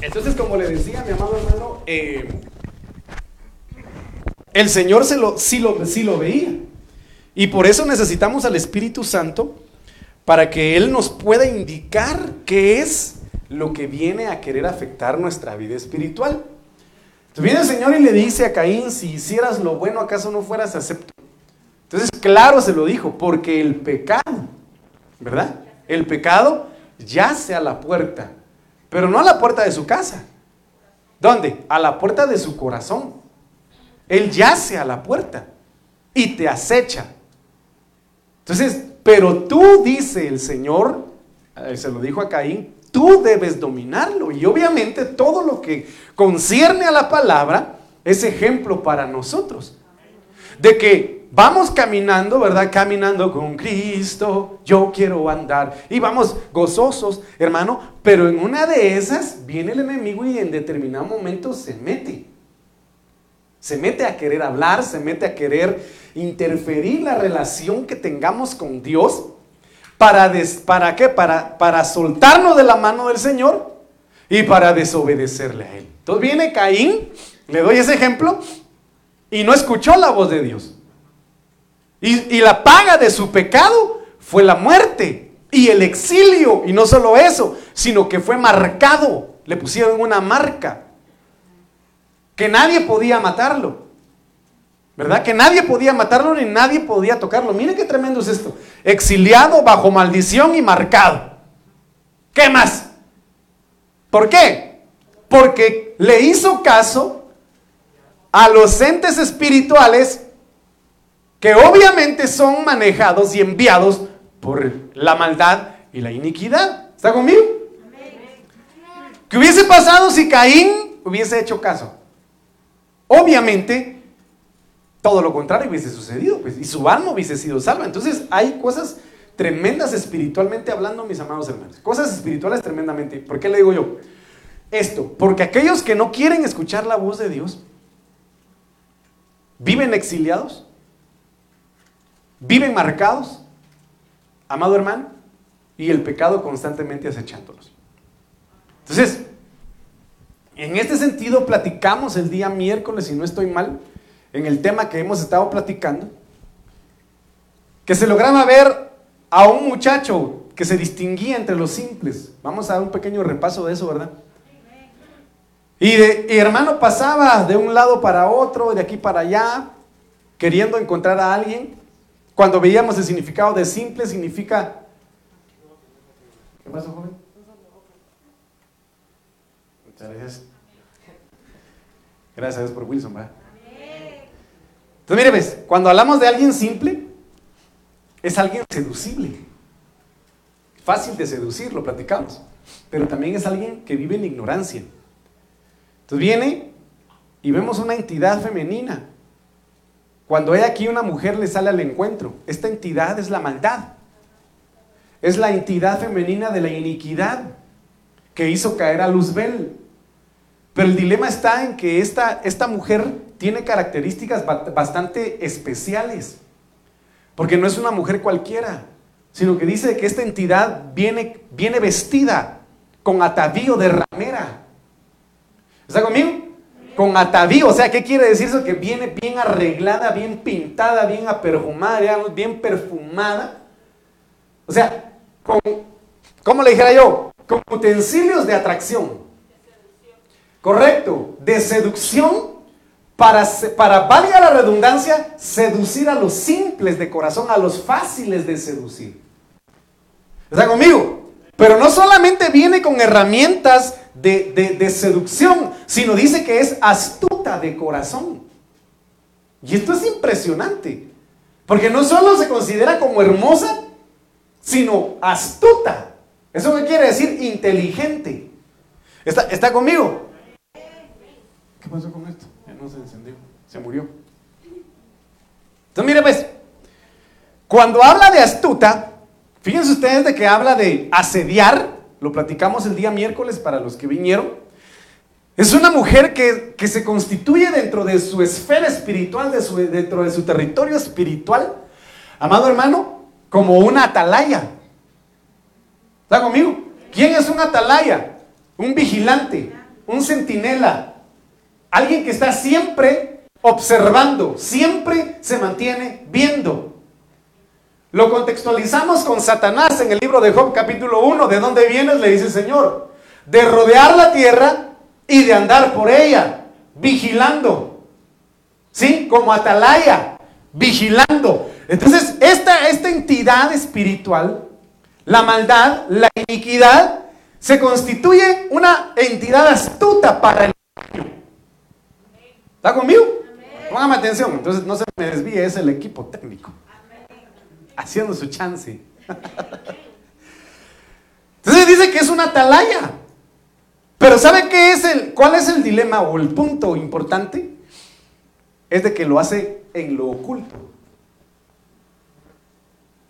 Entonces, como le decía mi amado hermano, eh, el Señor se lo, sí, lo, sí lo veía. Y por eso necesitamos al Espíritu Santo para que Él nos pueda indicar qué es lo que viene a querer afectar nuestra vida espiritual. Entonces viene el Señor y le dice a Caín, si hicieras lo bueno, ¿acaso no fueras acepto? Entonces, claro se lo dijo, porque el pecado, ¿verdad? El pecado yace a la puerta, pero no a la puerta de su casa. ¿Dónde? A la puerta de su corazón. Él yace a la puerta y te acecha. Entonces, pero tú, dice el Señor, eh, se lo dijo a Caín, tú debes dominarlo. Y obviamente todo lo que concierne a la palabra es ejemplo para nosotros. De que vamos caminando, ¿verdad? Caminando con Cristo, yo quiero andar. Y vamos gozosos, hermano, pero en una de esas viene el enemigo y en determinado momento se mete. Se mete a querer hablar, se mete a querer interferir la relación que tengamos con Dios. ¿Para, ¿Para qué? Para, para soltarnos de la mano del Señor y para desobedecerle a Él. Entonces viene Caín, le doy ese ejemplo, y no escuchó la voz de Dios. Y, la paga de su pecado fue la muerte y el exilio. Y no solo eso, sino que fue marcado. Le pusieron una marca que nadie podía matarlo. ¿Verdad? Que nadie podía matarlo ni nadie podía tocarlo. Mire qué tremendo es esto. Exiliado bajo maldición y marcado. ¿Qué más? ¿Por qué? Porque le hizo caso a los entes espirituales que obviamente son manejados y enviados por la maldad y la iniquidad. ¿Está conmigo? ¿Qué hubiese pasado si Caín hubiese hecho caso? Obviamente, todo lo contrario hubiese sucedido, pues, y su alma hubiese sido salva. Entonces, hay cosas tremendas espiritualmente hablando, mis amados hermanos. Cosas espirituales tremendamente. ¿Por qué le digo yo? Esto, porque aquellos que no quieren escuchar la voz de Dios, viven exiliados, viven marcados, amado hermano, y el pecado constantemente acechándolos. Entonces, en este sentido, platicamos el día miércoles, si no estoy mal, en el tema que hemos estado platicando, que se lograba ver a un muchacho que se distinguía entre los simples. Vamos a dar un pequeño repaso de eso, ¿verdad? Y, de, hermano pasaba de un lado para otro, de aquí para allá, queriendo encontrar a alguien. Cuando veíamos el significado de simple, significa... ¿Qué pasó, joven? Muchas gracias. Gracias a Dios por Wilson, ¿verdad? Entonces, mire, ves, cuando hablamos de alguien simple, es alguien seducible. Fácil de seducir, lo platicamos. Pero también es alguien que vive en ignorancia. Entonces viene y vemos una entidad femenina. Cuando hay aquí una mujer le sale al encuentro. Esta entidad es la maldad. Es la entidad femenina de la iniquidad que hizo caer a Luzbel. Pero el dilema está en que esta, esta mujer tiene características bastante especiales. Porque no es una mujer cualquiera, sino que dice que esta entidad viene, viene vestida con atavío de ramera. ¿Está conmigo? Con atavío, o sea, ¿qué quiere decir eso? Que viene bien arreglada, bien pintada, bien aperfumada, bien perfumada. O sea, con, ¿cómo le dijera yo? Con utensilios de atracción. Correcto, de seducción para, para, valga la redundancia, seducir a los simples de corazón, a los fáciles de seducir. ¿Está conmigo? Pero no solamente viene con herramientas de, de, seducción, sino dice que es astuta de corazón. Y esto es impresionante, porque no solo se considera como hermosa, sino astuta. ¿Eso qué quiere decir? Inteligente. ¿Está, está conmigo? ¿Qué pasó con esto? No se encendió, se murió. Entonces, mire pues, cuando habla de astuta, fíjense ustedes de que habla de asediar, lo platicamos el día miércoles para los que vinieron. Es una mujer que, que se constituye dentro de su esfera espiritual, de su, dentro de su territorio espiritual, amado hermano, como una atalaya. ¿Está conmigo? ¿Quién es un atalaya? Un vigilante un centinela, alguien que está siempre observando, siempre se mantiene viendo. Lo contextualizamos con Satanás en el libro de Job capítulo 1, ¿de dónde vienes? Le dice el Señor, de rodear la tierra y de andar por ella, vigilando, ¿sí? Como atalaya, vigilando. Entonces, esta, esta entidad espiritual, la maldad, la iniquidad, se constituye una entidad astuta para el ¿Está conmigo? Póngame atención, entonces no se me desvíe, es el equipo técnico. Haciendo su chance. Entonces dice que es una atalaya. Pero ¿sabe qué es el, cuál es el dilema o el punto importante? Es de que lo hace en lo oculto.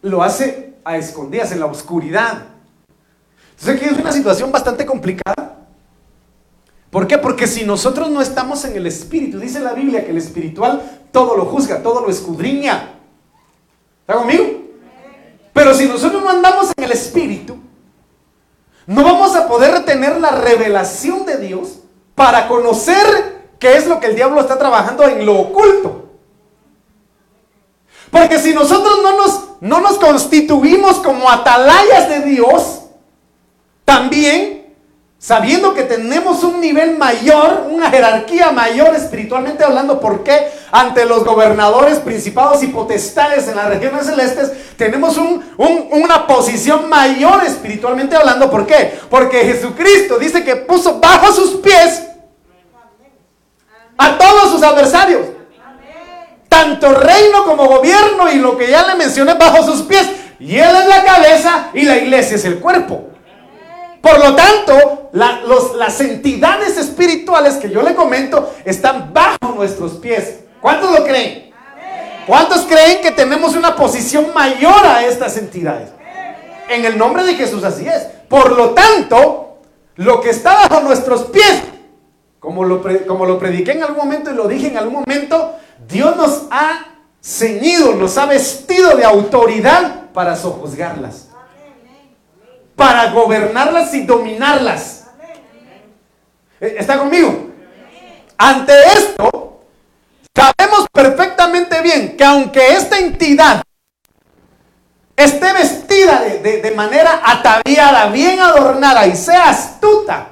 Lo hace a escondidas, en la oscuridad. Entonces aquí es una situación bastante complicada. ¿Por qué? Porque si nosotros no estamos en el espíritu, dice la Biblia que el espiritual todo lo juzga, todo lo escudriña. ¿Está conmigo? Pero si nosotros no andamos en el espíritu, no vamos a poder tener la revelación de Dios para conocer qué es lo que el diablo está trabajando en lo oculto. Porque si nosotros no nos, no nos constituimos como atalayas de Dios, también sabiendo que tenemos un nivel mayor, una jerarquía mayor espiritualmente hablando, ¿por qué? Ante los gobernadores, principados y potestades en las regiones celestes, tenemos una posición mayor espiritualmente hablando, ¿por qué? Porque Jesucristo dice que puso bajo sus pies a todos sus adversarios. Tanto reino como gobierno y lo que ya le mencioné bajo sus pies. Y Él es la cabeza y la iglesia es el cuerpo. Por lo tanto, las entidades espirituales que yo le comento están bajo nuestros pies. ¿Cuántos lo creen? ¿Cuántos creen que tenemos una posición mayor a estas entidades? En el nombre de Jesús así es. Por lo tanto, lo que está bajo nuestros pies, como lo, como lo prediqué en algún momento y lo dije en algún momento, Dios nos ha ceñido, nos ha vestido de autoridad para sojuzgarlas para gobernarlas y dominarlas. ¿Está conmigo? Ante esto, sabemos perfectamente bien que aunque esta entidad esté vestida de, manera ataviada, bien adornada y sea astuta,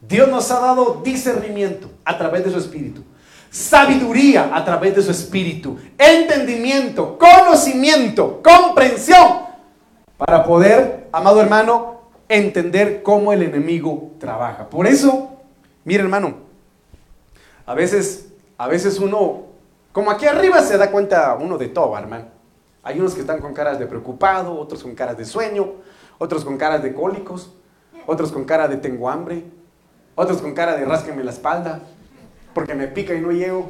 Dios nos ha dado discernimiento a través de su espíritu, sabiduría a través de su espíritu, entendimiento, conocimiento, comprensión para poder, amado hermano, entender cómo el enemigo trabaja. Por eso, mire hermano, a veces, a veces uno, como aquí arriba se da cuenta uno de todo, hermano. Hay unos que están con caras de preocupado, otros con caras de sueño, otros con caras de cólicos, otros con cara de tengo hambre, otros con cara de rásqueme la espalda, porque me pica y no llego.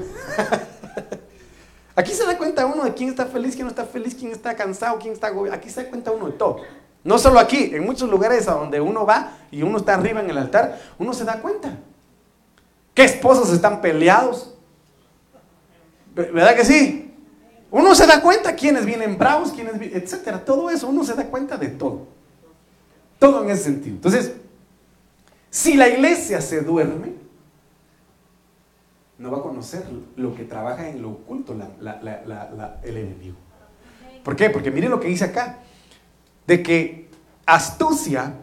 Aquí se da cuenta uno de quién está feliz, quién no está feliz, quién está cansado, quién está agobiado. Aquí se da cuenta uno de todo. No solo aquí, en muchos lugares a donde uno va y uno está arriba en el altar, uno se da cuenta. ¿Qué esposos están peleados? ¿Verdad que sí? Uno se da cuenta quiénes vienen bravos, quiénes, etcétera. Todo eso, uno se da cuenta de todo. Todo en ese sentido. Entonces, si la iglesia se duerme, no va a conocer lo que trabaja en lo oculto el enemigo. ¿Por qué? Porque mire lo que dice acá, de que astucia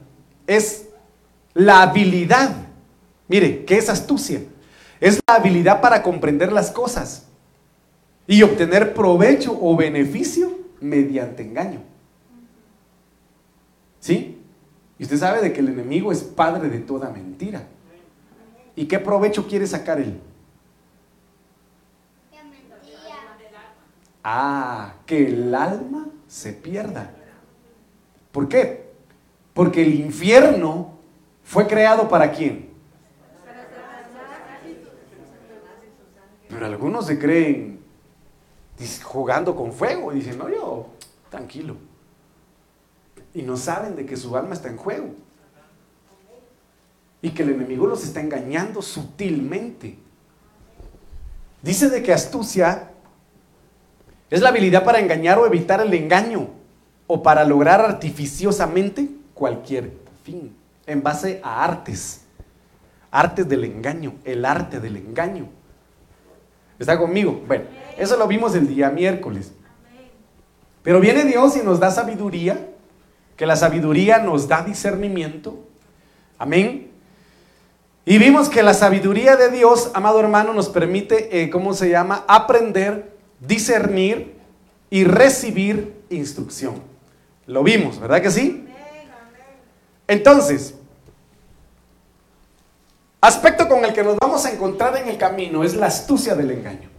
es la habilidad. Mire, ¿qué es astucia? Es la habilidad para comprender las cosas y obtener provecho o beneficio mediante engaño. ¿Sí? Y usted sabe de que el enemigo es padre de toda mentira. ¿Y qué provecho quiere sacar él? Ah, que el alma se pierda. ¿Por qué? Porque el infierno fue creado para quién? Pero algunos se creen jugando con fuego y dicen, no, yo, tranquilo. Y no saben de que su alma está en juego. Y que el enemigo los está engañando sutilmente. Dice de que astucia es la habilidad para engañar o evitar el engaño o para lograr artificiosamente cualquier fin en base a artes. Artes del engaño, el arte del engaño. ¿Está conmigo? Bueno, eso lo vimos el día miércoles. Pero viene Dios y nos da sabiduría, que la sabiduría nos da discernimiento. Amén. Y vimos que la sabiduría de Dios, amado hermano, nos permite, eh, ¿cómo se llama? Aprender, discernir y recibir instrucción. Lo vimos, ¿verdad que sí? Entonces, aspecto con el que nos vamos a encontrar en el camino es la astucia del engaño.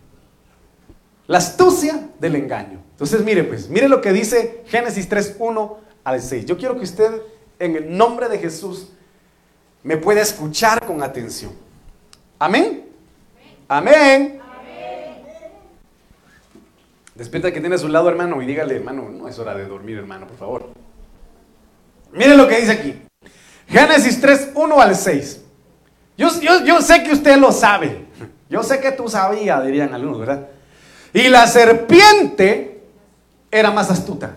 La astucia del engaño. Entonces, mire pues, mire lo que dice Génesis 3, 1 al 6. Yo quiero que usted, en el nombre de Jesús, me pueda escuchar con atención. Amén. Amén. Despierta que tiene a su lado, hermano, y dígale, hermano, no es hora de dormir, hermano, por favor. Mire lo que dice aquí. Génesis 3, 1 al 6. Yo, yo, sé que usted lo sabe. Yo sé que tú sabías, dirían algunos, ¿verdad? Y la serpiente era más astuta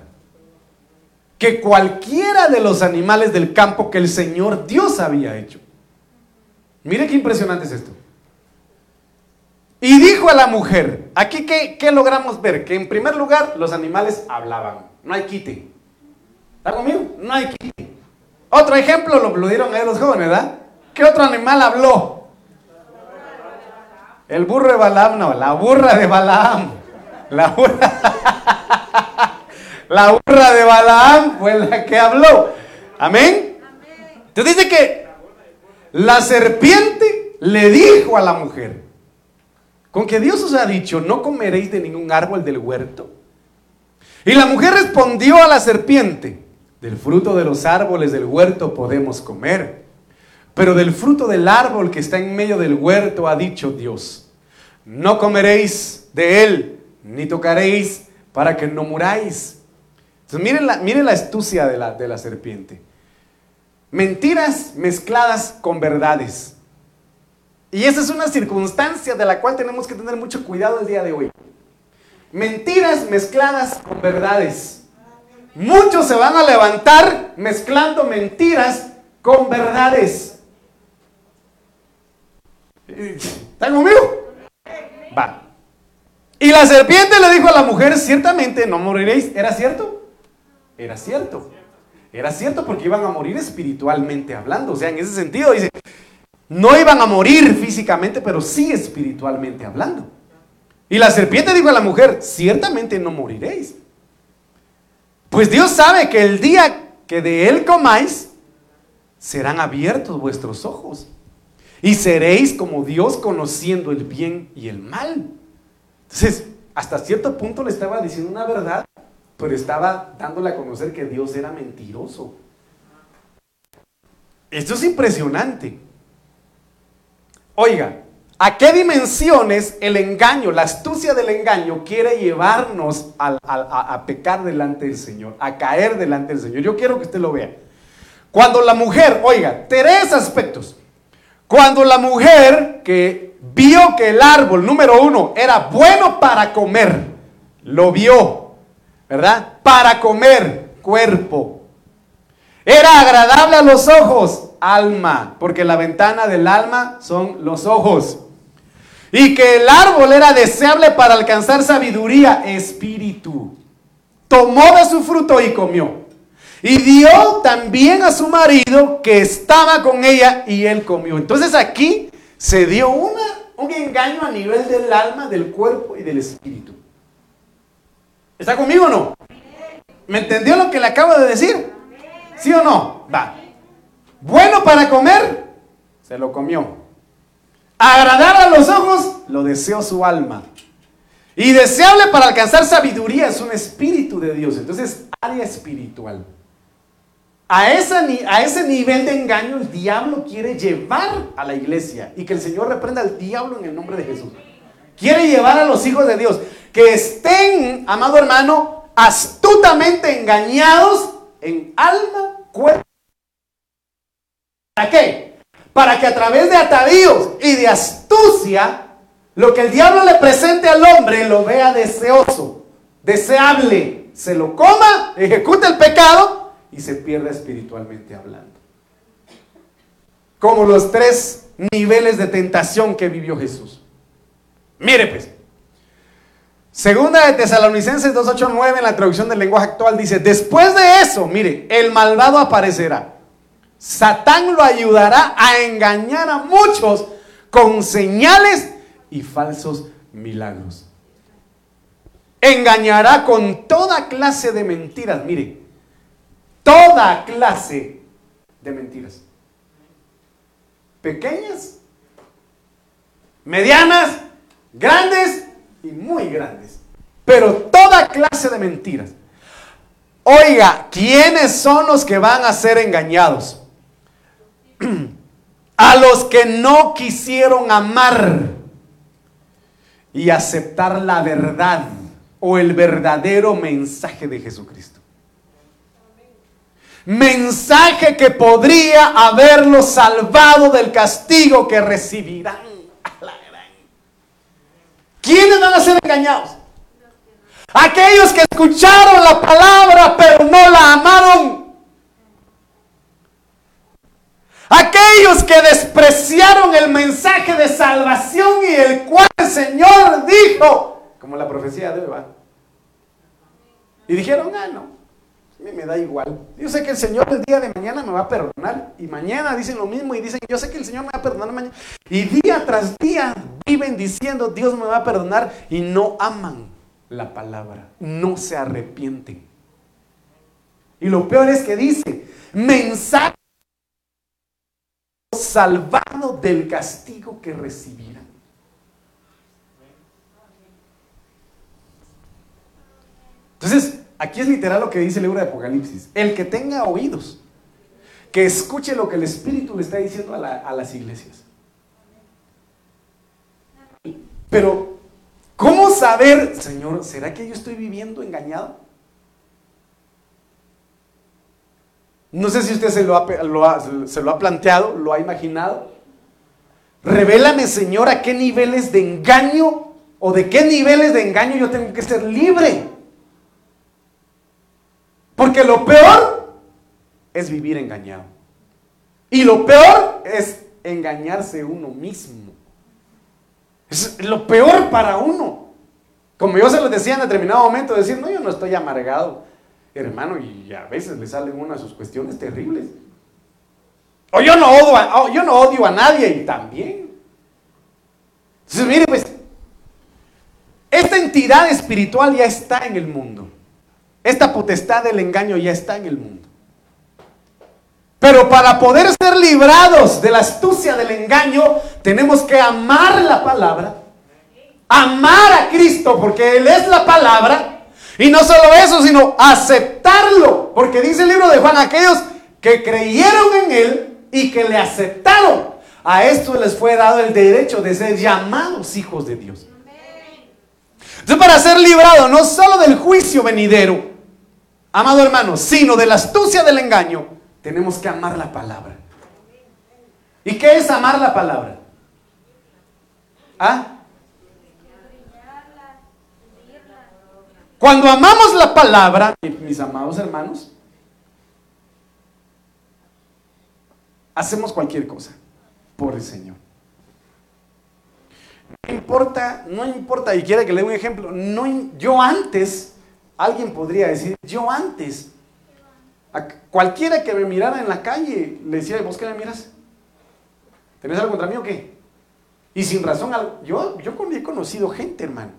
que cualquiera de los animales del campo que el Señor Dios había hecho. Mire qué impresionante es esto. Y dijo a la mujer, aquí qué, qué logramos ver, que en primer lugar los animales hablaban, no hay quite. ¿Está conmigo? No hay quite. Otro ejemplo lo, lo dieron a los jóvenes, ¿verdad? ¿Qué otro animal habló? El burro de Balaam, no, la burra de Balaam. La burra. La burra de Balaam fue la que habló. Amén. Entonces dice que la serpiente le dijo a la mujer, con que Dios os ha dicho, no comeréis de ningún árbol del huerto. Y la mujer respondió a la serpiente, del fruto de los árboles del huerto podemos comer, pero del fruto del árbol que está en medio del huerto ha dicho Dios, no comeréis de él, ni tocaréis para que no muráis. Entonces, miren la, la astucia de la, de la serpiente. Mentiras mezcladas con verdades. Y esa es una circunstancia de la cual tenemos que tener mucho cuidado el día de hoy. Mentiras mezcladas con verdades. Muchos se van a levantar mezclando mentiras con verdades. ¿Están conmigo? Va. Y la serpiente le dijo a la mujer, ciertamente no moriréis. ¿Era cierto? Era cierto. Era cierto porque iban a morir espiritualmente hablando. O sea, en ese sentido dice, no iban a morir físicamente, pero sí espiritualmente hablando. Y la serpiente dijo a la mujer, ciertamente no moriréis. Pues Dios sabe que el día que de él comáis, serán abiertos vuestros ojos. Y seréis como Dios conociendo el bien y el mal. Entonces, hasta cierto punto le estaba diciendo una verdad pero estaba dándole a conocer que Dios era mentiroso. Esto es impresionante. Oiga, ¿a qué dimensiones el engaño, la astucia del engaño quiere llevarnos a, a, pecar delante del Señor, a caer delante del Señor? Yo quiero que usted lo vea. Cuando la mujer, oiga, tres aspectos. Cuando la mujer que vio que el árbol número uno era bueno para comer, lo vio, ¿verdad? Para comer, cuerpo. Era agradable a los ojos, alma, porque la ventana del alma son los ojos. Y que el árbol era deseable para alcanzar sabiduría, espíritu. Tomó de su fruto y comió. Y dio también a su marido que estaba con ella y él comió. Entonces aquí se dio un engaño a nivel del alma, del cuerpo y del espíritu. ¿Está conmigo o no? ¿Me entendió lo que le acabo de decir? ¿Sí o no? Va. Bueno para comer, se lo comió. Agradar a los ojos, lo deseó su alma. Y deseable para alcanzar sabiduría es un espíritu de Dios. Entonces, área espiritual. A, esa, a ese nivel de engaño el diablo quiere llevar a la iglesia y que el Señor reprenda al diablo en el nombre de Jesús. Quiere llevar a los hijos de Dios que estén, amado hermano, astutamente engañados en alma, cuerpo. ¿Para qué? Para que a través de atavíos y de astucia, lo que el diablo le presente al hombre lo vea deseoso, deseable, se lo coma, ejecute el pecado y se pierda espiritualmente hablando. Como los tres niveles de tentación que vivió Jesús. Mire pues. Segunda de Tesalonicenses 2.8.9 en la traducción del lenguaje actual dice, después de eso, mire, el malvado aparecerá. Satán lo ayudará a engañar a muchos con señales y falsos milagros. Engañará con toda clase de mentiras. Mire, toda clase de mentiras. Pequeñas, medianas, grandes y muy grandes. Pero toda clase de mentiras. Oiga, ¿quiénes son los que van a ser engañados? A los que no quisieron amar y aceptar la verdad o el verdadero mensaje de Jesucristo. Mensaje que podría haberlos salvado del castigo que recibirán. ¿Quiénes van a ser engañados? Aquellos que escucharon la palabra pero no la amaron. Aquellos que despreciaron el mensaje de salvación y el cual el Señor dijo, como la profecía de Eva. Y dijeron, ah, no, a mí me da igual. Yo sé que el Señor el día de mañana me va a perdonar. Y mañana dicen lo mismo y dicen, yo sé que el Señor me va a perdonar mañana. Y día tras día viven diciendo, Dios me va a perdonar y no aman la palabra, no se arrepienten. Y lo peor es que dice, mensaje salvado del castigo que recibirán. Entonces, aquí es literal lo que dice el libro de Apocalipsis. El que tenga oídos, que escuche lo que el Espíritu le está diciendo a las iglesias. Pero, ¿cómo saber, Señor, ¿será que yo estoy viviendo engañado? No sé si usted se lo, ha, planteado, lo ha imaginado. Revélame, Señor, a qué niveles de engaño o de qué niveles de engaño yo tengo que ser libre. Porque lo peor es vivir engañado. Y lo peor es engañarse uno mismo. Es lo peor para uno. Como yo se lo decía en determinado momento, decir, no, yo no estoy amargado hermano, y a veces le salen unas sus cuestiones terribles. O yo no, odio a, yo no odio a nadie y también. Entonces, mire, pues, esta entidad espiritual ya está en el mundo. Esta potestad del engaño ya está en el mundo. Pero para poder ser librados de la astucia del engaño, tenemos que amar la palabra, amar a Cristo, porque Él es la palabra, y no solo eso, sino aceptarlo. Porque dice el libro de Juan, aquellos que creyeron en Él y que le aceptaron, a estos les fue dado el derecho de ser llamados hijos de Dios. Entonces, para ser librado no solo del juicio venidero, amado hermano, sino de la astucia del engaño, tenemos que amar la palabra. ¿Y qué es amar la palabra? ¿Ah? Cuando amamos la palabra, mis amados hermanos, hacemos cualquier cosa por el Señor. No importa, no importa, y quiera que le dé un ejemplo, no, yo antes, alguien podría decir, yo antes, cualquiera que me mirara en la calle, le decía, ¿vos qué me miras? ¿Tenés algo contra mí o qué? Y sin razón, yo, yo he conocido gente, hermano,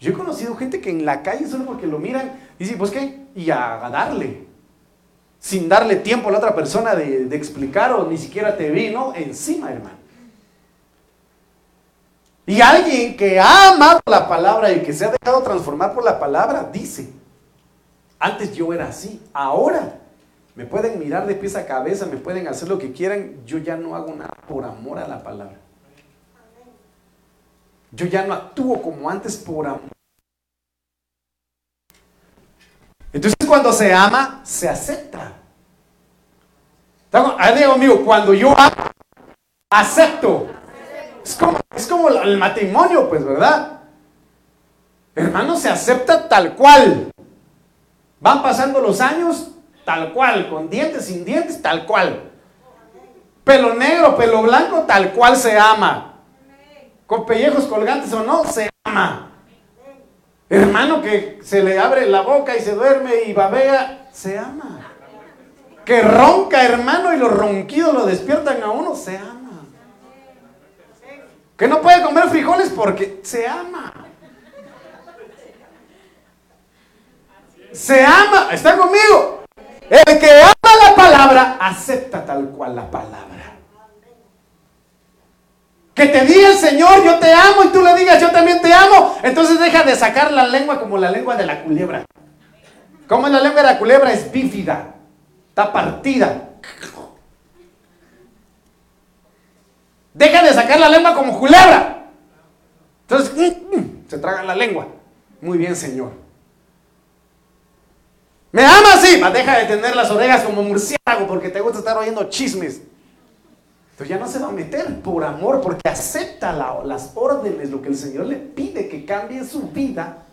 yo he conocido gente que en la calle solo porque lo miran, dice, pues qué, y a, darle, sin darle tiempo a la otra persona de, explicar o ni siquiera te vi, ¿no? Encima, hermano. Y alguien que ha amado la palabra y que se ha dejado transformar por la palabra, dice, antes yo era así, ahora me pueden mirar de pies a cabeza, me pueden hacer lo que quieran, yo ya no hago nada por amor a la palabra. Yo ya no actúo como antes por amor. Entonces cuando se ama, se acepta. Digo amigo, cuando yo amo, acepto. Es como, es como el matrimonio, pues, ¿verdad? Hermano, se acepta tal cual. Van pasando los años, tal cual, con dientes, sin dientes, tal cual. Pelo negro, pelo blanco, tal cual se ama. Con pellejos colgantes o no, se ama. Hermano que se le abre la boca y se duerme y babea, se ama. Que ronca, hermano, y los ronquidos lo despiertan a uno, se ama. Que no puede comer frijoles porque se ama. Se ama, está conmigo. El que ama la palabra, acepta tal cual la palabra. Que te diga el Señor, yo te amo, y tú le digas, yo también te amo. Entonces deja de sacar la lengua como la lengua de la culebra. Como la lengua de la culebra es bífida, está partida. Deja de sacar la lengua como culebra. Entonces, mm, mm, se traga la lengua. Muy bien, Señor. ¿Me ama así? deja de tener las orejas como murciélago porque te gusta estar oyendo chismes. Entonces ya no se va a meter por amor, porque acepta las órdenes, lo que el Señor le pide que cambie su vida.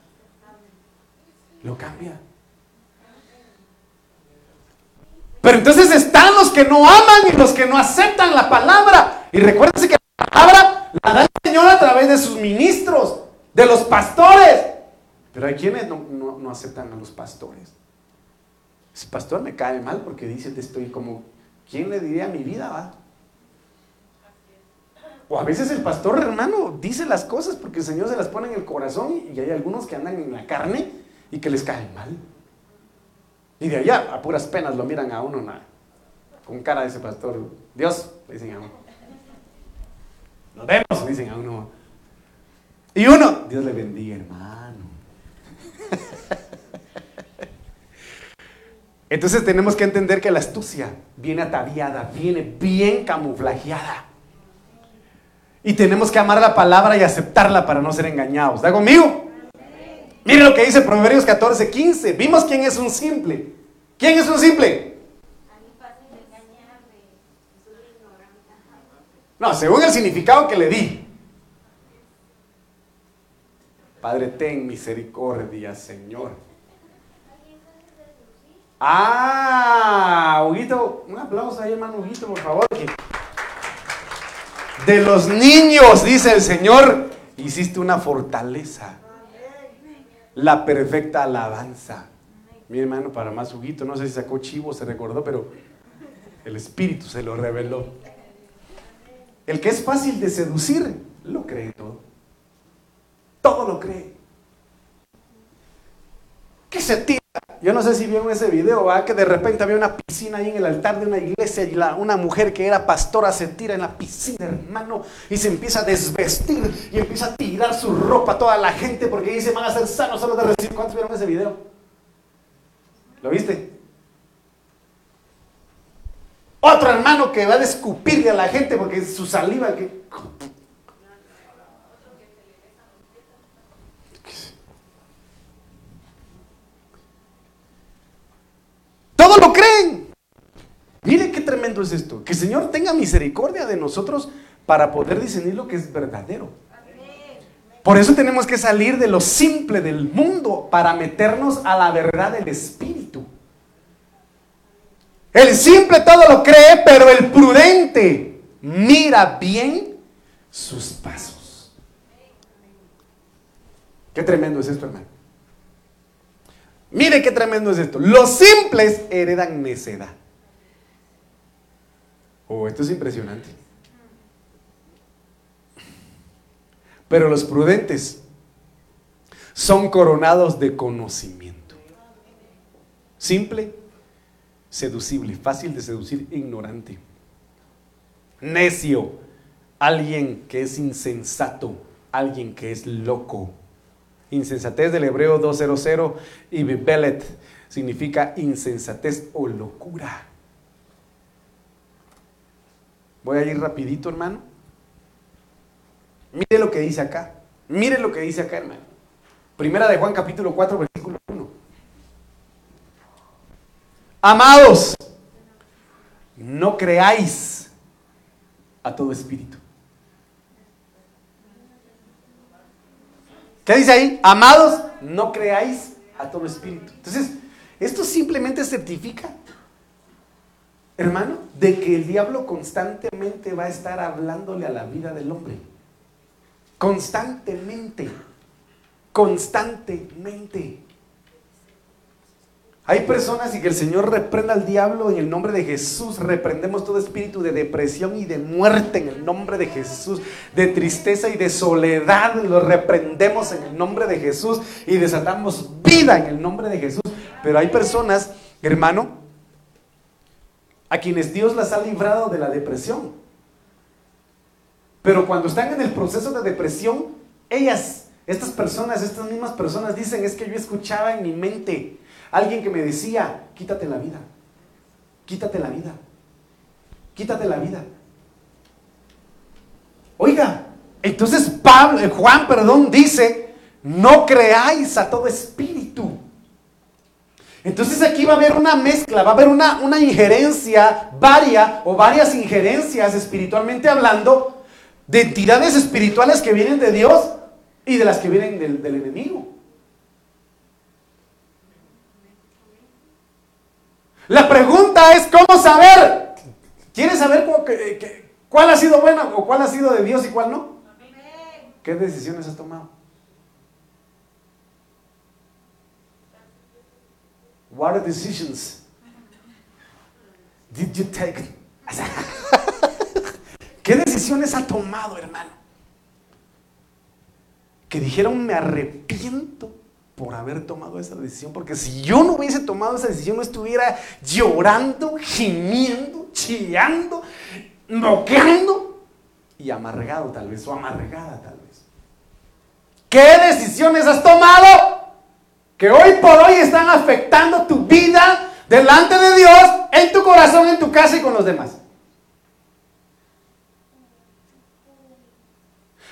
Lo cambia. Pero entonces están los que no aman y los que no aceptan la palabra. Y recuérdense que la palabra la da el Señor a través de sus ministros, de los pastores. Pero hay quienes no, aceptan a los pastores. Ese pastor me cae mal porque dice, te estoy como, ¿quién le diría mi vida? Va? O a veces el pastor hermano dice las cosas porque el Señor se las pone en el corazón y hay algunos que andan en la carne y que les cae mal. Y de allá, a puras penas, lo miran a uno con cara de ese pastor. Dios, le dicen a uno. Nos vemos, dicen a uno. Y uno, Dios le bendiga, hermano. Entonces tenemos que entender que la astucia viene ataviada, viene bien camuflajeada. Y tenemos que amar la palabra y aceptarla para no ser engañados. ¿Está conmigo? Mire lo que dice Proverbios 14, 15. Vimos quién es un simple. ¿Quién es un simple? No, según el significado que le di. Padre, ten misericordia, Señor. Ah, Huguito, un aplauso ahí, hermano Huguito, por favor. De los niños, dice el Señor, hiciste una fortaleza. La perfecta alabanza. Mi hermano, para más Huguito, no sé si sacó chivo, se recordó, pero el Espíritu se lo reveló. El que es fácil de seducir, lo cree todo. Todo lo cree. ¿Qué se tira yo no sé si vieron ese video, ¿va? que de repente había una piscina ahí en el altar de una iglesia y una mujer que era pastora se tira en la piscina, hermano, y se empieza a desvestir y empieza a tirar su ropa a toda la gente porque dice, van a ser sanos solo de recibir. ¿Cuántos vieron ese video? ¿Lo viste? Otro hermano que va a escupirle a la gente porque su saliva que Todo lo creen. Mire qué es esto. Que el Señor tenga misericordia de nosotros para poder discernir lo que es verdadero. Por eso tenemos que salir de lo simple del mundo para meternos a la verdad del Espíritu. El simple todo lo cree, pero el prudente mira bien sus pasos. Qué tremendo es esto, hermano. Mire qué tremendo es esto. Los simples heredan necedad. Oh, esto es impresionante. Pero los prudentes son coronados de conocimiento. Simple, seducible, fácil de seducir, ignorante. Necio, alguien que es insensato, alguien que es loco. Insensatez del hebreo 200 y bibelet significa insensatez o locura. Voy a ir rapidito, hermano. Mire lo que dice acá. Mire lo que dice acá, hermano. Primera de Juan capítulo 4, versículo 1. Amados, no creáis a todo espíritu ¿Qué dice ahí? Amados, no creáis a todo espíritu. Entonces, esto simplemente certifica hermano, de que el diablo constantemente va a estar hablándole a la vida del hombre. Constantemente. Constantemente. Hay personas y que el Señor reprenda al diablo en el nombre de Jesús. Reprendemos todo espíritu de depresión y de muerte en el nombre de Jesús. De tristeza y de soledad. Lo reprendemos en el nombre de Jesús. Y desatamos vida en el nombre de Jesús. Pero hay personas, hermano, a quienes Dios las ha librado de la depresión. Pero cuando están en el proceso de depresión, ellas, estas personas, estas mismas personas dicen, es que yo escuchaba en mi mente alguien que me decía, quítate la vida, quítate la vida, quítate la vida. Oiga, entonces Pablo, eh, Juan, perdón, dice, no creáis a todo espíritu. Entonces aquí va a haber una mezcla, va a haber una, una injerencia varia o varias injerencias espiritualmente hablando de entidades espirituales que vienen de Dios y de las que vienen del, enemigo. La pregunta es cómo saber. ¿Quieres saber cuál, ha sido buena o cuál ha sido de Dios y cuál no? ¿Qué decisiones has tomado? What decisions did you take? ¿Qué decisiones ha tomado, hermano? Que dijeron, me arrepiento por haber tomado esa decisión, porque si yo no hubiese tomado esa decisión, no estuviera llorando, gimiendo, chillando, noqueando y amargado tal vez, o amargada tal vez. ¿Qué decisiones has tomado que hoy por hoy están afectando tu vida delante de Dios, en tu corazón, en tu casa y con los demás?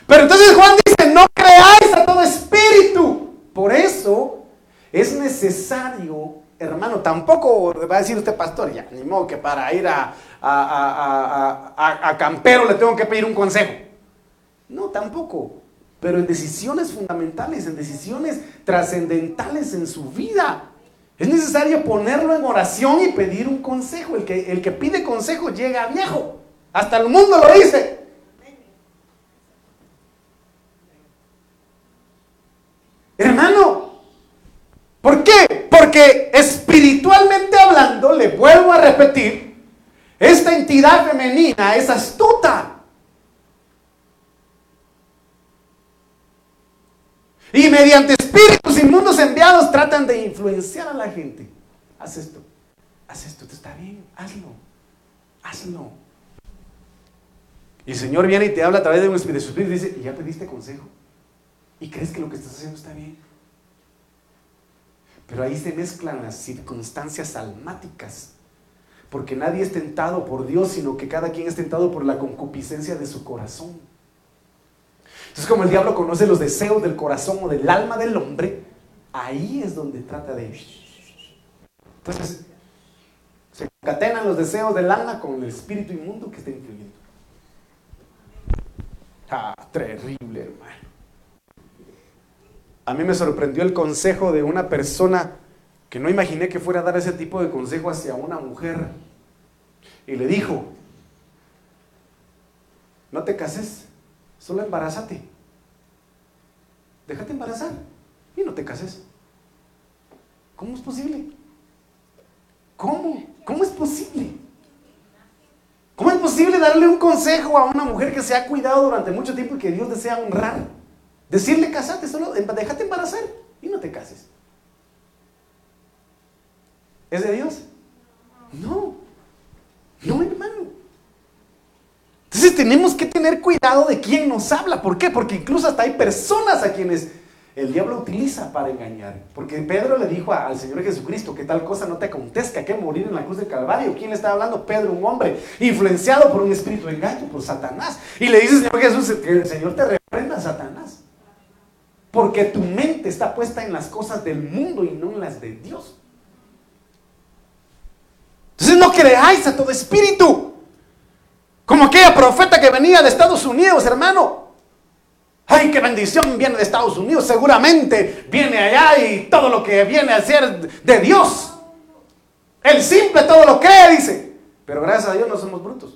Pero entonces Juan dice, no creáis a todo espíritu. Por eso es necesario, hermano, tampoco va a decir usted, pastor, ya, ni modo que para ir a, a, a campero le tengo que pedir un consejo. No, tampoco. Pero en decisiones fundamentales, en decisiones trascendentales en su vida. Es necesario ponerlo en oración y pedir un consejo. El que, el que pide consejo llega viejo. Hasta el mundo lo dice. Hermano, ¿por qué? Porque espiritualmente hablando, le vuelvo a repetir, esta entidad femenina es astuta. Y mediante espíritus inmundos enviados tratan de influenciar a la gente. Haz esto, haz esto, te está bien, hazlo, hazlo. Y el Señor viene y te habla a través de un espíritu y dice, ¿y ya pediste consejo? y crees que lo que estás haciendo está bien. Pero ahí se mezclan las circunstancias almáticas, porque nadie es tentado por Dios, sino que cada quien es tentado por la concupiscencia de su corazón. Entonces, como el diablo conoce los deseos del corazón o del alma del hombre, ahí es donde trata de... Entonces, se concatenan los deseos del alma con el espíritu inmundo que está influyendo. Ah, terrible, hermano. A mí me sorprendió el consejo de una persona que no imaginé que fuera a dar ese tipo de consejo hacia una mujer. Y le dijo, no te cases, solo embarázate. Déjate embarazar y no te cases. ¿Cómo es posible? ¿Cómo? ¿Cómo es posible? ¿Cómo es posible darle un consejo a una mujer que se ha cuidado durante mucho tiempo y que Dios desea honrar? Decirle casate, solo déjate embarazar y no te cases. ¿Es de Dios? No. No, hermano. Entonces tenemos que tener cuidado de quién nos habla. ¿Por qué? Porque incluso hasta hay personas a quienes el diablo utiliza para engañar. Porque Pedro le dijo al Señor Jesucristo que tal cosa no te acontezca, que morir en la cruz del Calvario. ¿Quién le está hablando? Pedro, un hombre influenciado por un espíritu de engaño, por Satanás. Y le dice Señor Jesús que el Señor te reprenda, Satanás. Porque tu mente está puesta en las cosas del mundo y no en las de Dios. Entonces no creáis a todo espíritu. Como aquella profeta que venía de Estados Unidos, hermano. Ay, qué bendición viene de Estados Unidos. Seguramente viene allá y todo lo que viene a ser de Dios. El simple todo lo cree, dice. Pero gracias a Dios no somos brutos.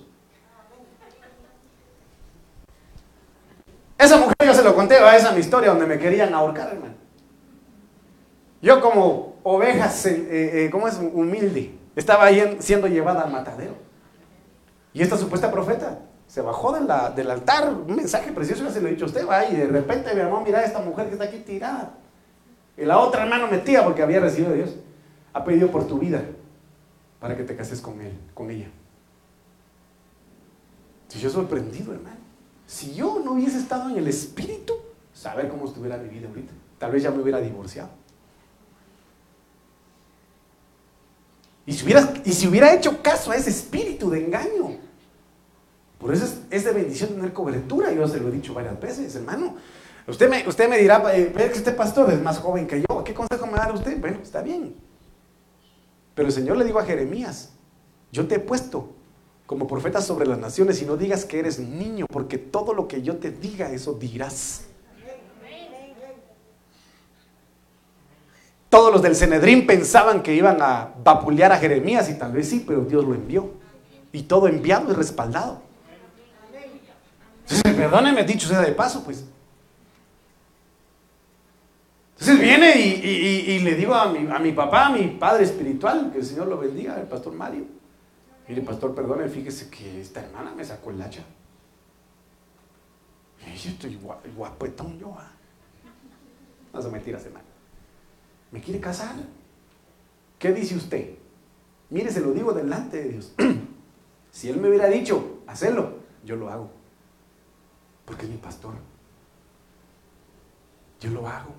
Esa mujer yo se lo conté, esa es mi historia donde me querían ahorcar, hermano. Yo como oveja, eh, eh, ¿cómo es? Humilde. Estaba siendo llevada al matadero. Y esta supuesta profeta se bajó del altar, un mensaje precioso, ya se lo he dicho a usted, va, y de repente mi hermano, mira esta mujer que está aquí tirada. Y la otra hermano metía porque había recibido de Dios. Ha pedido por tu vida para que te cases con él, con ella. Si yo sorprendido, hermano. Si yo no hubiese estado en el espíritu, saber cómo estuviera mi vida ahorita. Tal vez ya me hubiera divorciado. Y si hubiera hecho caso a ese espíritu de engaño. Por eso es, de bendición tener cobertura. Yo se lo he dicho varias veces, hermano. Usted me, usted me dirá, eh, ve que este pastor es más joven que yo. ¿Qué consejo me da usted? Bueno, está bien. Pero el Señor le dijo a Jeremías, yo te he puesto como profeta sobre las naciones y no digas que eres niño, porque todo lo que yo te diga, eso dirás. Todos los del Cenedrín pensaban que iban a vapulear a Jeremías y tal vez sí, pero Dios lo envió. Y todo enviado y respaldado. Entonces, perdóneme, dicho sea de paso, pues. Entonces viene y, le digo a mi, a mi, papá, a mi padre espiritual, que el Señor lo bendiga, el pastor Mario. Mire, pastor, perdone, fíjese que esta hermana me sacó el hacha. Y yo estoy guapetón yo. ¿ah? No se mentiras, hermano. ¿Me quiere casar? ¿Qué dice usted? Mire, se lo digo delante de Dios. si Él me hubiera dicho, hacerlo, yo lo hago. Porque es mi pastor. Yo lo hago.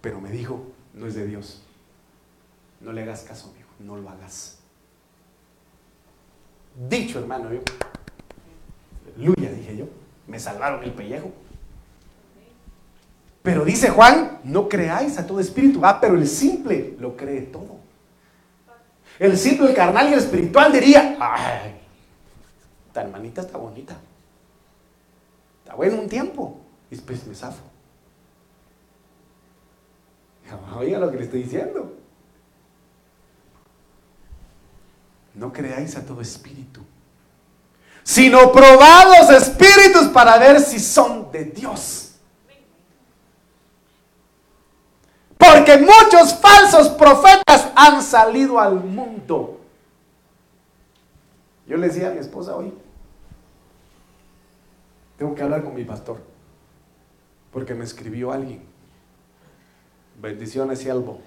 Pero me dijo, no es de Dios. No le hagas caso, amigo. No lo hagas. Dicho, hermano, yo. Aleluya, dije yo. Me salvaron el pellejo. Pero dice Juan, no creáis a todo espíritu. Ah, pero el simple lo cree todo. El simple, el carnal y el espiritual diría, ay, esta hermanita está bonita. Está bueno un tiempo. Y después me zafo. Oiga lo que le estoy diciendo. No creáis a todo espíritu, sino probad los espíritus para ver si son de Dios. Porque muchos falsos profetas han salido al mundo. Yo le decía a mi esposa hoy, tengo que hablar con mi pastor, porque me escribió alguien. Bendiciones, siervo.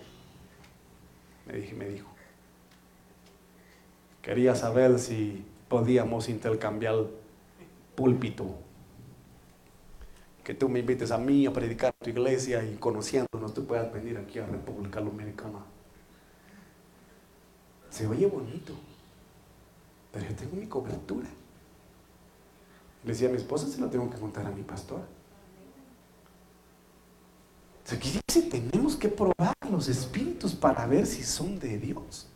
Me, dije, me dijo. Quería saber si podíamos intercambiar púlpito que tú me invites a mí a predicar a tu iglesia y conociéndonos tú puedas venir aquí a República Dominicana. Se oye bonito, pero yo tengo mi cobertura. Le decía mi esposa, se lo tengo que contar a mi pastor. Aquí dice, tenemos que probar los espíritus para ver si son de Dios.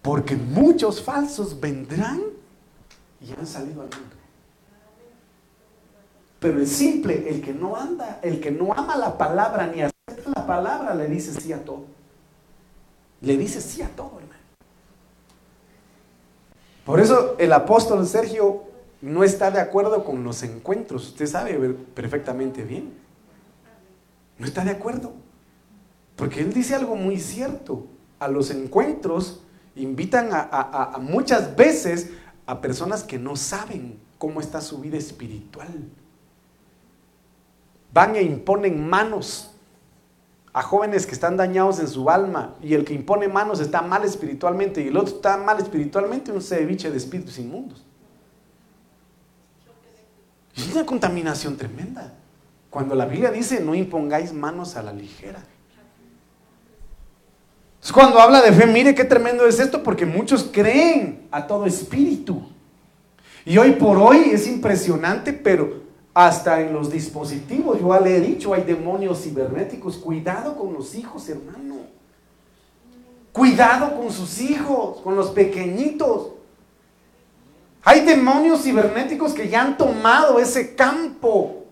Porque muchos falsos vendrán y han salido al mundo. Pero el simple, el que no anda, el que no ama la palabra ni acepta la palabra, le dice sí a todo. Le dice sí a todo, hermano. Por eso el apóstol Sergio no está de acuerdo con los encuentros. Usted sabe perfectamente bien. No está de acuerdo. Porque él dice algo muy cierto. A los encuentros invitan a muchas veces a personas que no saben cómo está su vida espiritual van e imponen manos a jóvenes que están dañados en su alma y el que impone manos está mal espiritualmente y el otro está mal espiritualmente, un ceviche de espíritus inmundos. es una contaminación tremenda. Cuando la Biblia dice no impongáis manos a la ligera. Cuando habla de fe, mire qué tremendo es esto, porque muchos creen a todo espíritu. Y hoy por hoy es impresionante, pero hasta en los dispositivos, yo le he dicho, hay demonios cibernéticos. Cuidado con los hijos, hermano. Cuidado con sus hijos, con los pequeñitos. Hay demonios cibernéticos que ya han tomado ese campo.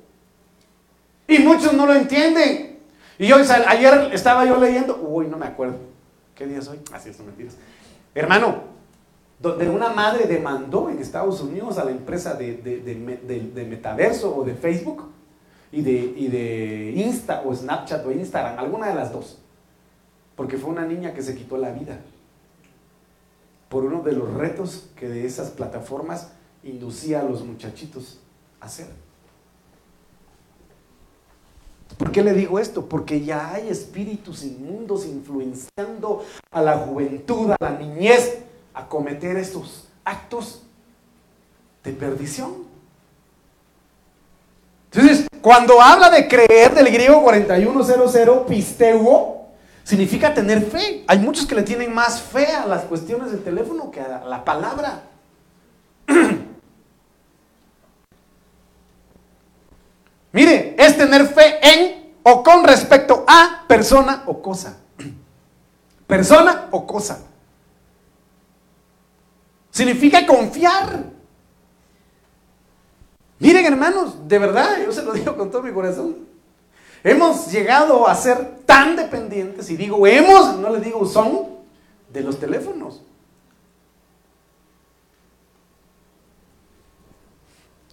Y muchos no lo entienden. Y yo ayer estaba yo leyendo, uy, no me acuerdo. ¿Qué día es hoy? Así ah, es, mentiras. Hermano, donde una madre demandó en Estados Unidos a la empresa de, metaverso o de Facebook y de, y de Insta o Snapchat o Instagram, alguna de las dos, porque fue una niña que se quitó la vida por uno de los retos que de esas plataformas inducía a los muchachitos a hacer. ¿Por qué le digo esto? Porque ya hay espíritus inmundos influenciando a la juventud, a la niñez, a cometer estos actos de perdición. Entonces, cuando habla de creer del griego 4100, pisteuo, significa tener fe. Hay muchos que le tienen más fe a las cuestiones del teléfono que a la palabra. Mire, es tener fe en o con respecto a persona o cosa. Persona o cosa. Significa confiar. Miren hermanos, de verdad, yo se lo digo con todo mi corazón. Hemos llegado a ser tan dependientes, y digo hemos, no les digo son, de los teléfonos.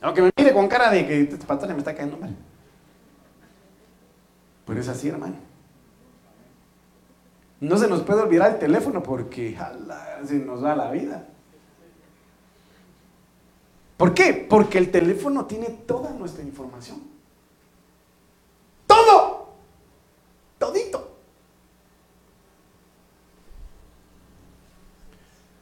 Aunque me mire con cara de que este patrón me está cayendo mal. Pero es así, hermano. No se nos puede olvidar el teléfono porque se nos va la vida. ¿Por qué? Porque el teléfono tiene toda nuestra información. Todo. Todito.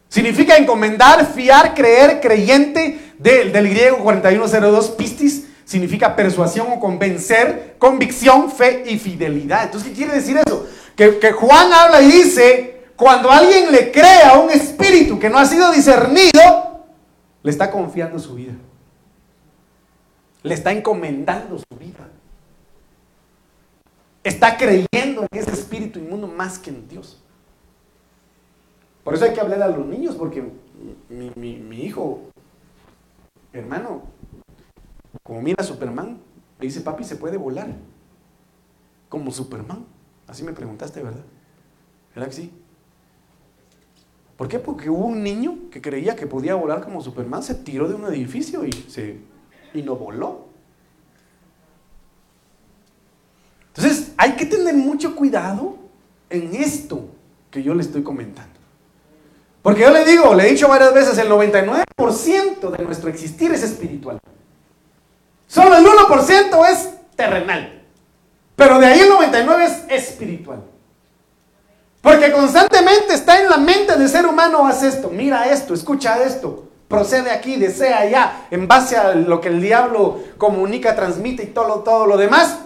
Significa encomendar, fiar, creer, creyente, del griego 4102, pistis, significa persuasión o convencer, convicción, fe y fidelidad. Entonces, ¿qué quiere decir eso? Que, que Juan habla y dice, cuando alguien le cree a un espíritu que no ha sido discernido, le está confiando su vida. Le está encomendando su vida. Está creyendo en ese espíritu inmundo más que en Dios. Por eso hay que hablar a los niños, porque mi, hijo, hermano, como mira a Superman, me dice, papi, se puede volar. Como Superman. Así me preguntaste, ¿verdad? ¿Verdad que sí? ¿Por qué? Porque hubo un niño que creía que podía volar como Superman, se tiró de un edificio y, se, y no voló. Entonces, hay que tener mucho cuidado en esto que yo le estoy comentando. Porque yo le digo, le he dicho varias veces, el 99% de nuestro existir es espiritual. Solo el 1% es terrenal. Pero de ahí el 99% es espiritual. Porque constantemente está en la mente del ser humano, haz esto, mira esto, escucha esto, procede aquí, desea allá, en base a lo que el diablo comunica, transmite y todo, todo lo demás,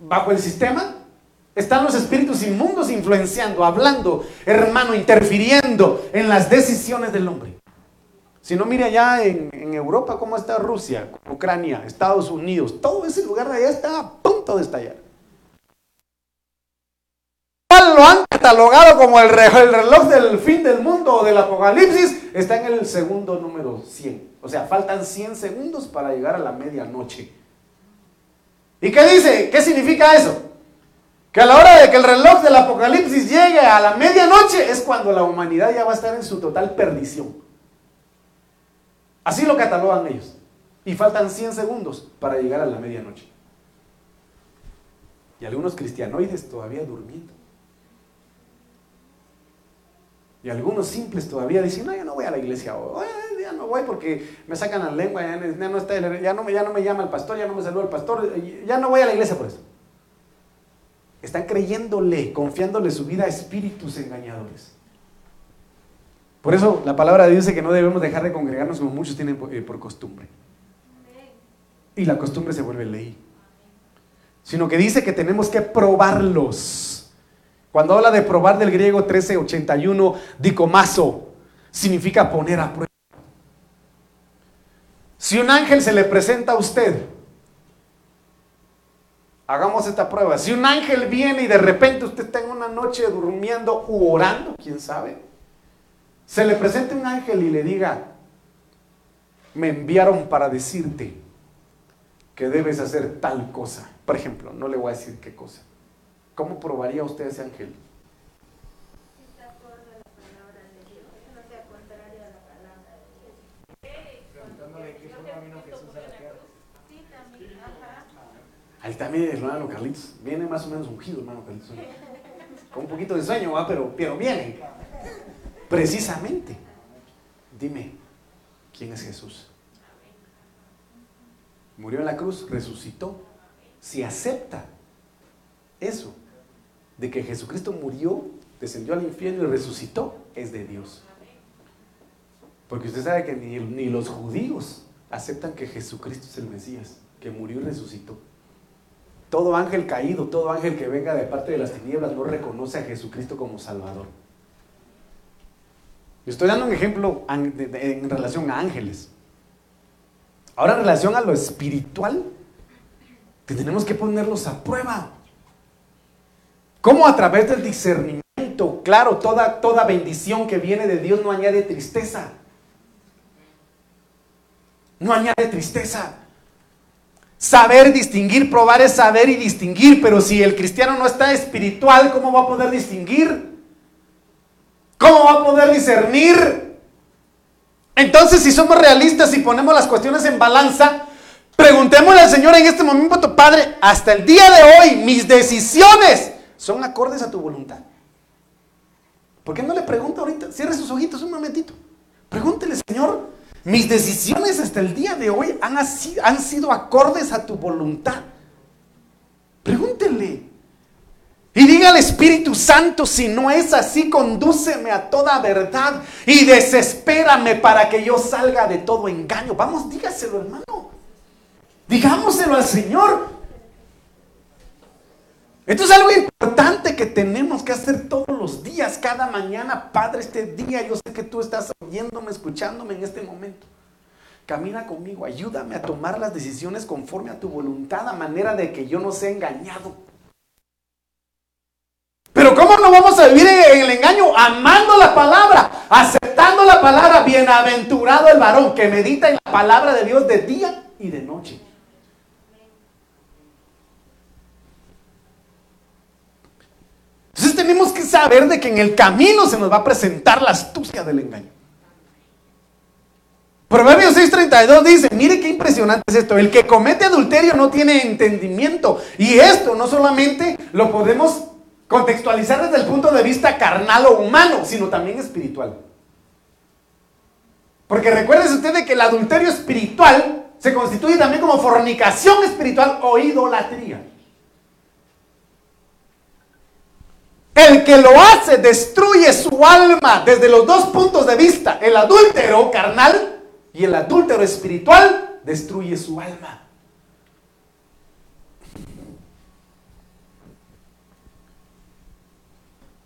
bajo el sistema, están los espíritus inmundos influenciando, hablando, hermano, interfiriendo en las decisiones del hombre. Si no, mire allá en, en, Europa cómo está Rusia, Ucrania, Estados Unidos, todo ese lugar de allá está a punto de estallar lo han catalogado como el reloj del fin del mundo o del apocalipsis, está en el segundo número 100. O sea, faltan 100 segundos para llegar a la medianoche. ¿Y qué dice? ¿Qué significa eso? Que a la hora de que el reloj del apocalipsis llegue a la medianoche es cuando la humanidad ya va a estar en su total perdición. Así lo catalogan ellos. Y faltan 100 segundos para llegar a la medianoche. Y algunos cristianoides todavía durmiendo. Y algunos simples todavía dicen, no, yo no voy a la iglesia, o ya no voy porque me sacan la lengua, ya no, está, ya, no me, llama el pastor, ya no me saluda el pastor, ya no voy a la iglesia por eso. Están creyéndole, confiándole su vida a espíritus engañadores. Por eso la palabra dice que no debemos dejar de congregarnos como muchos tienen eh, por costumbre. Y la costumbre se vuelve ley. Sino que dice que tenemos que probarlos cuando habla de probar del griego 1381, dicomazo, significa poner a prueba. Si un ángel se le presenta a usted, hagamos esta prueba. Si un ángel viene y de repente usted está en una noche durmiendo u orando, quién sabe, se le presenta un ángel y le diga, me enviaron para decirte que debes hacer tal cosa. Por ejemplo, no le voy a decir qué cosa. ¿Cómo probaría usted ese ángel? Ahí también, hermano Carlitos. Viene más o menos ungido, hermano Carlitos. Con un poquito de sueño, va, pero, viene. Precisamente. Dime, ¿quién es Jesús? Murió en la cruz, resucitó. Si acepta eso, de que Jesucristo murió, descendió al infierno y resucitó, es de Dios. Porque usted sabe que ni, los judíos aceptan que Jesucristo es el Mesías, que murió y resucitó. Todo ángel caído, todo ángel que venga de parte de las tinieblas no reconoce a Jesucristo como Salvador. Estoy dando un ejemplo en relación a ángeles. Ahora en relación a lo espiritual, tenemos que ponerlos a prueba. ¿Cómo a través del discernimiento? Claro, toda, toda bendición que viene de Dios no añade tristeza. No añade tristeza. Saber distinguir, probar es saber y distinguir, pero si el cristiano no está espiritual, ¿cómo va a poder distinguir? ¿Cómo va a poder discernir? Entonces, si somos realistas y ponemos las cuestiones en balanza, preguntémosle al Señor en este momento, Padre, hasta el día de hoy, mis decisiones son acordes a tu voluntad. ¿Por qué no le pregunta ahorita? Cierre sus ojitos un momentito. Pregúntele, Señor, mis decisiones hasta el día de hoy han, han sido acordes a tu voluntad. Pregúntele. Y diga al Espíritu Santo, si no es así, condúceme a toda verdad y desespérame para que yo salga de todo engaño. Vamos, dígaselo, hermano. Digámoselo al Señor. Esto es algo importante que tenemos que hacer todos los días, cada mañana. Padre, este día yo sé que tú estás oyéndome, escuchándome en este momento. Camina conmigo, ayúdame a tomar las decisiones conforme a tu voluntad, a manera de que yo no sea engañado. Pero ¿cómo no vamos a vivir en el engaño? Amando la palabra, aceptando la palabra, bienaventurado el varón que medita en la palabra de Dios de día y de noche. Entonces tenemos que saber de que en el camino se nos va a presentar la astucia del engaño. Proverbios 6:32 dice, mire qué impresionante es esto, el que comete adulterio no tiene entendimiento. Y esto no solamente lo podemos contextualizar desde el punto de vista carnal o humano, sino también espiritual. Porque recuérdese usted de que el adulterio espiritual se constituye también como fornicación espiritual o idolatría. El que lo hace destruye su alma desde los dos puntos de vista. El adúltero carnal y el adúltero espiritual destruye su alma.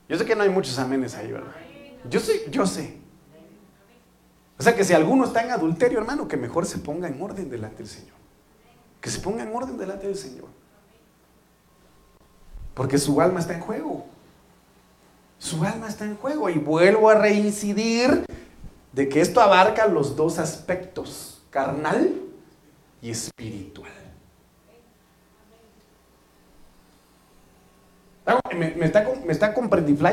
Yo sé que no hay muchos amenes ahí, ¿verdad? Yo sé, yo sé. O sea que si alguno está en adulterio, hermano, que mejor se ponga en orden delante del Señor. Que se ponga en orden delante del Señor. Porque su alma está en juego. Su alma está en juego. Y vuelvo a reincidir de que esto abarca los dos aspectos, carnal y espiritual. ¿Me, está, me está comprendiendo?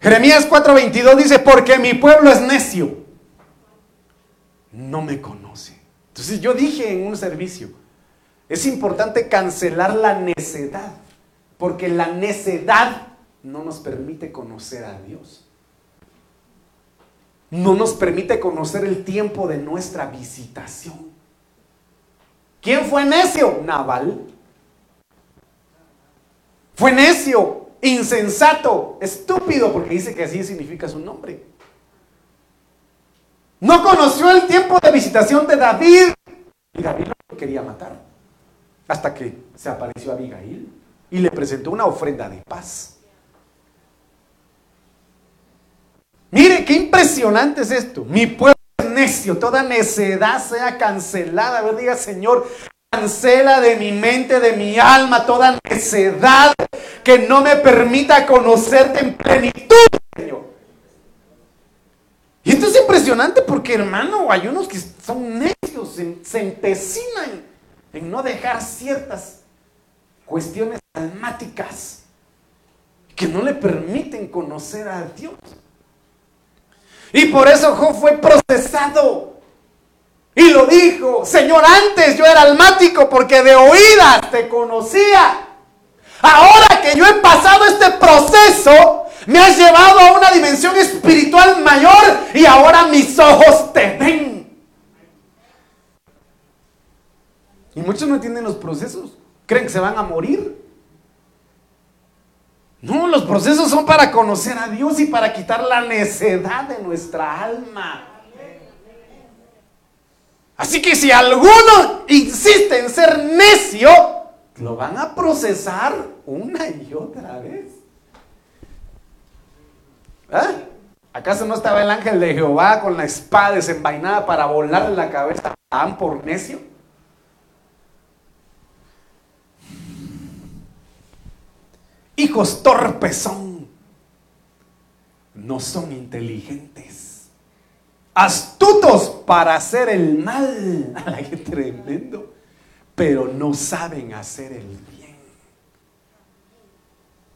Jeremías 4:22 dice, porque mi pueblo es necio, no me conoce. Entonces yo dije en un servicio, es importante cancelar la necedad. Porque la necedad no nos permite conocer a Dios. No nos permite conocer el tiempo de nuestra visitación. ¿Quién fue necio? Naval. Fue necio, insensato, estúpido, porque dice que así significa su nombre. No conoció el tiempo de visitación de David. Y David lo quería matar. Hasta que se apareció Abigail y le presentó una ofrenda de paz. Mire qué impresionante es esto. Mi pueblo es necio, toda necedad sea cancelada. A ver, diga Señor, cancela de mi mente, de mi alma, toda necedad que no me permita conocerte en plenitud, Señor. Y esto es impresionante porque, hermano, hay unos que son necios, se, se empecinan en no dejar ciertas cuestiones almáticas que no le permiten conocer a Dios. Y por eso Job fue procesado. Y lo dijo, Señor, antes yo era almático porque de oídas te conocía. Ahora que yo he pasado este proceso, me has llevado a una dimensión espiritual mayor y ahora mis ojos te ven. Y muchos no entienden los procesos. Creen que se van a morir. No, los procesos son para conocer a Dios y para quitar la necedad de nuestra alma. Así que si alguno insiste en ser necio, lo van a procesar una y otra vez. ¿Ah? ¿Acaso no estaba el ángel de Jehová con la espada desenvainada para volarle la cabeza a por necio? Hijos torpes son, no son inteligentes, astutos para hacer el mal. ¡Ay, qué tremendo! Pero no saben hacer el bien.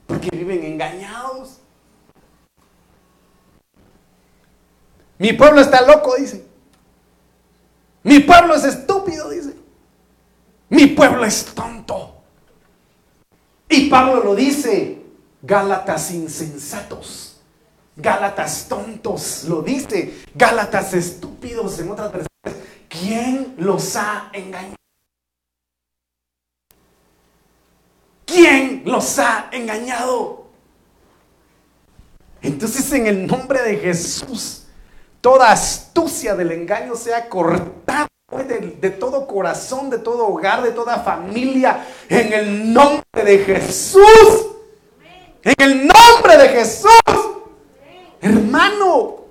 Porque viven engañados. Mi pueblo está loco, dice. Mi pueblo es estúpido, dice. Mi pueblo es tonto. Y Pablo lo dice, Gálatas insensatos, Gálatas tontos, lo dice, Gálatas estúpidos en otras versiones. ¿Quién los ha engañado? ¿Quién los ha engañado? Entonces en el nombre de Jesús, toda astucia del engaño sea cortada de, todo corazón, de todo hogar, de toda familia, en el nombre de Jesús. En el nombre de Jesús. Hermano,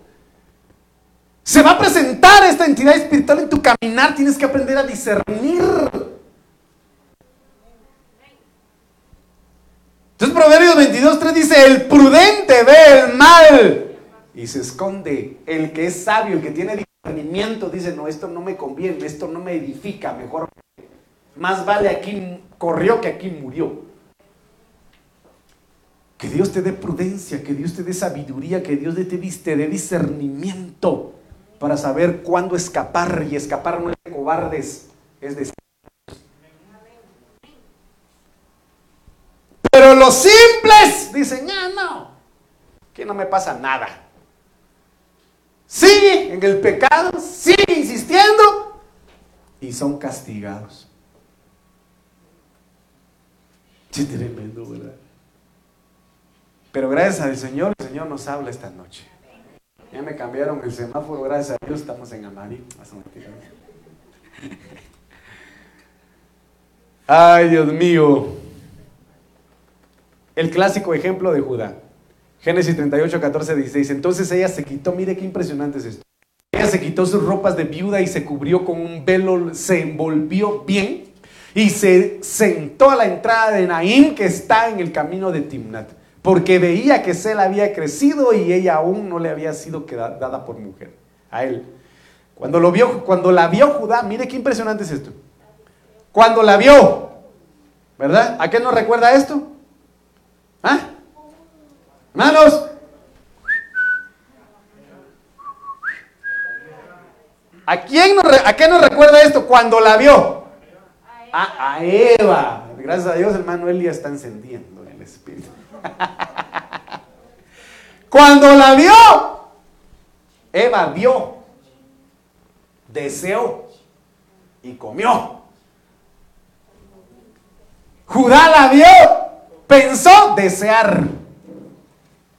se va a presentar esta entidad espiritual en tu caminar. Tienes que aprender a discernir. Entonces Proverbios 22.3 dice, el prudente ve el mal y se esconde. El que es sabio, el que tiene dice, no, esto no me conviene, esto no me edifica, mejor, más vale aquí corrió que aquí murió. Que Dios te dé prudencia, que Dios te dé sabiduría, que Dios te, dé discernimiento para saber cuándo escapar y escapar no es de cobardes, es de... Pero los simples dicen, ya no, que no me pasa nada sigue en el pecado, sigue insistiendo y son castigados. Qué tremendo, ¿verdad? Pero gracias al Señor, el Señor nos habla esta noche. Ya me cambiaron el semáforo, gracias a Dios estamos en amarillo. Ay, Dios mío. El clásico ejemplo de Judá. Génesis 38, 14, 16. Entonces ella se quitó, mire qué impresionante es esto. Ella se quitó sus ropas de viuda y se cubrió con un velo, se envolvió bien y se sentó a la entrada de Naín que está en el camino de Timnat, porque veía que Sela había crecido y ella aún no le había sido dada por mujer a él. Cuando, lo vio, cuando la vio Judá, mire qué impresionante es esto. Cuando la vio, ¿verdad? ¿A qué nos recuerda esto? Hermanos, ¿a quién a qué nos recuerda esto? Cuando la vio. A, Eva. Gracias a Dios, hermano Elia está encendiendo el espíritu. Cuando la vio, Eva vio, deseó y comió. Judá la vio, pensó desear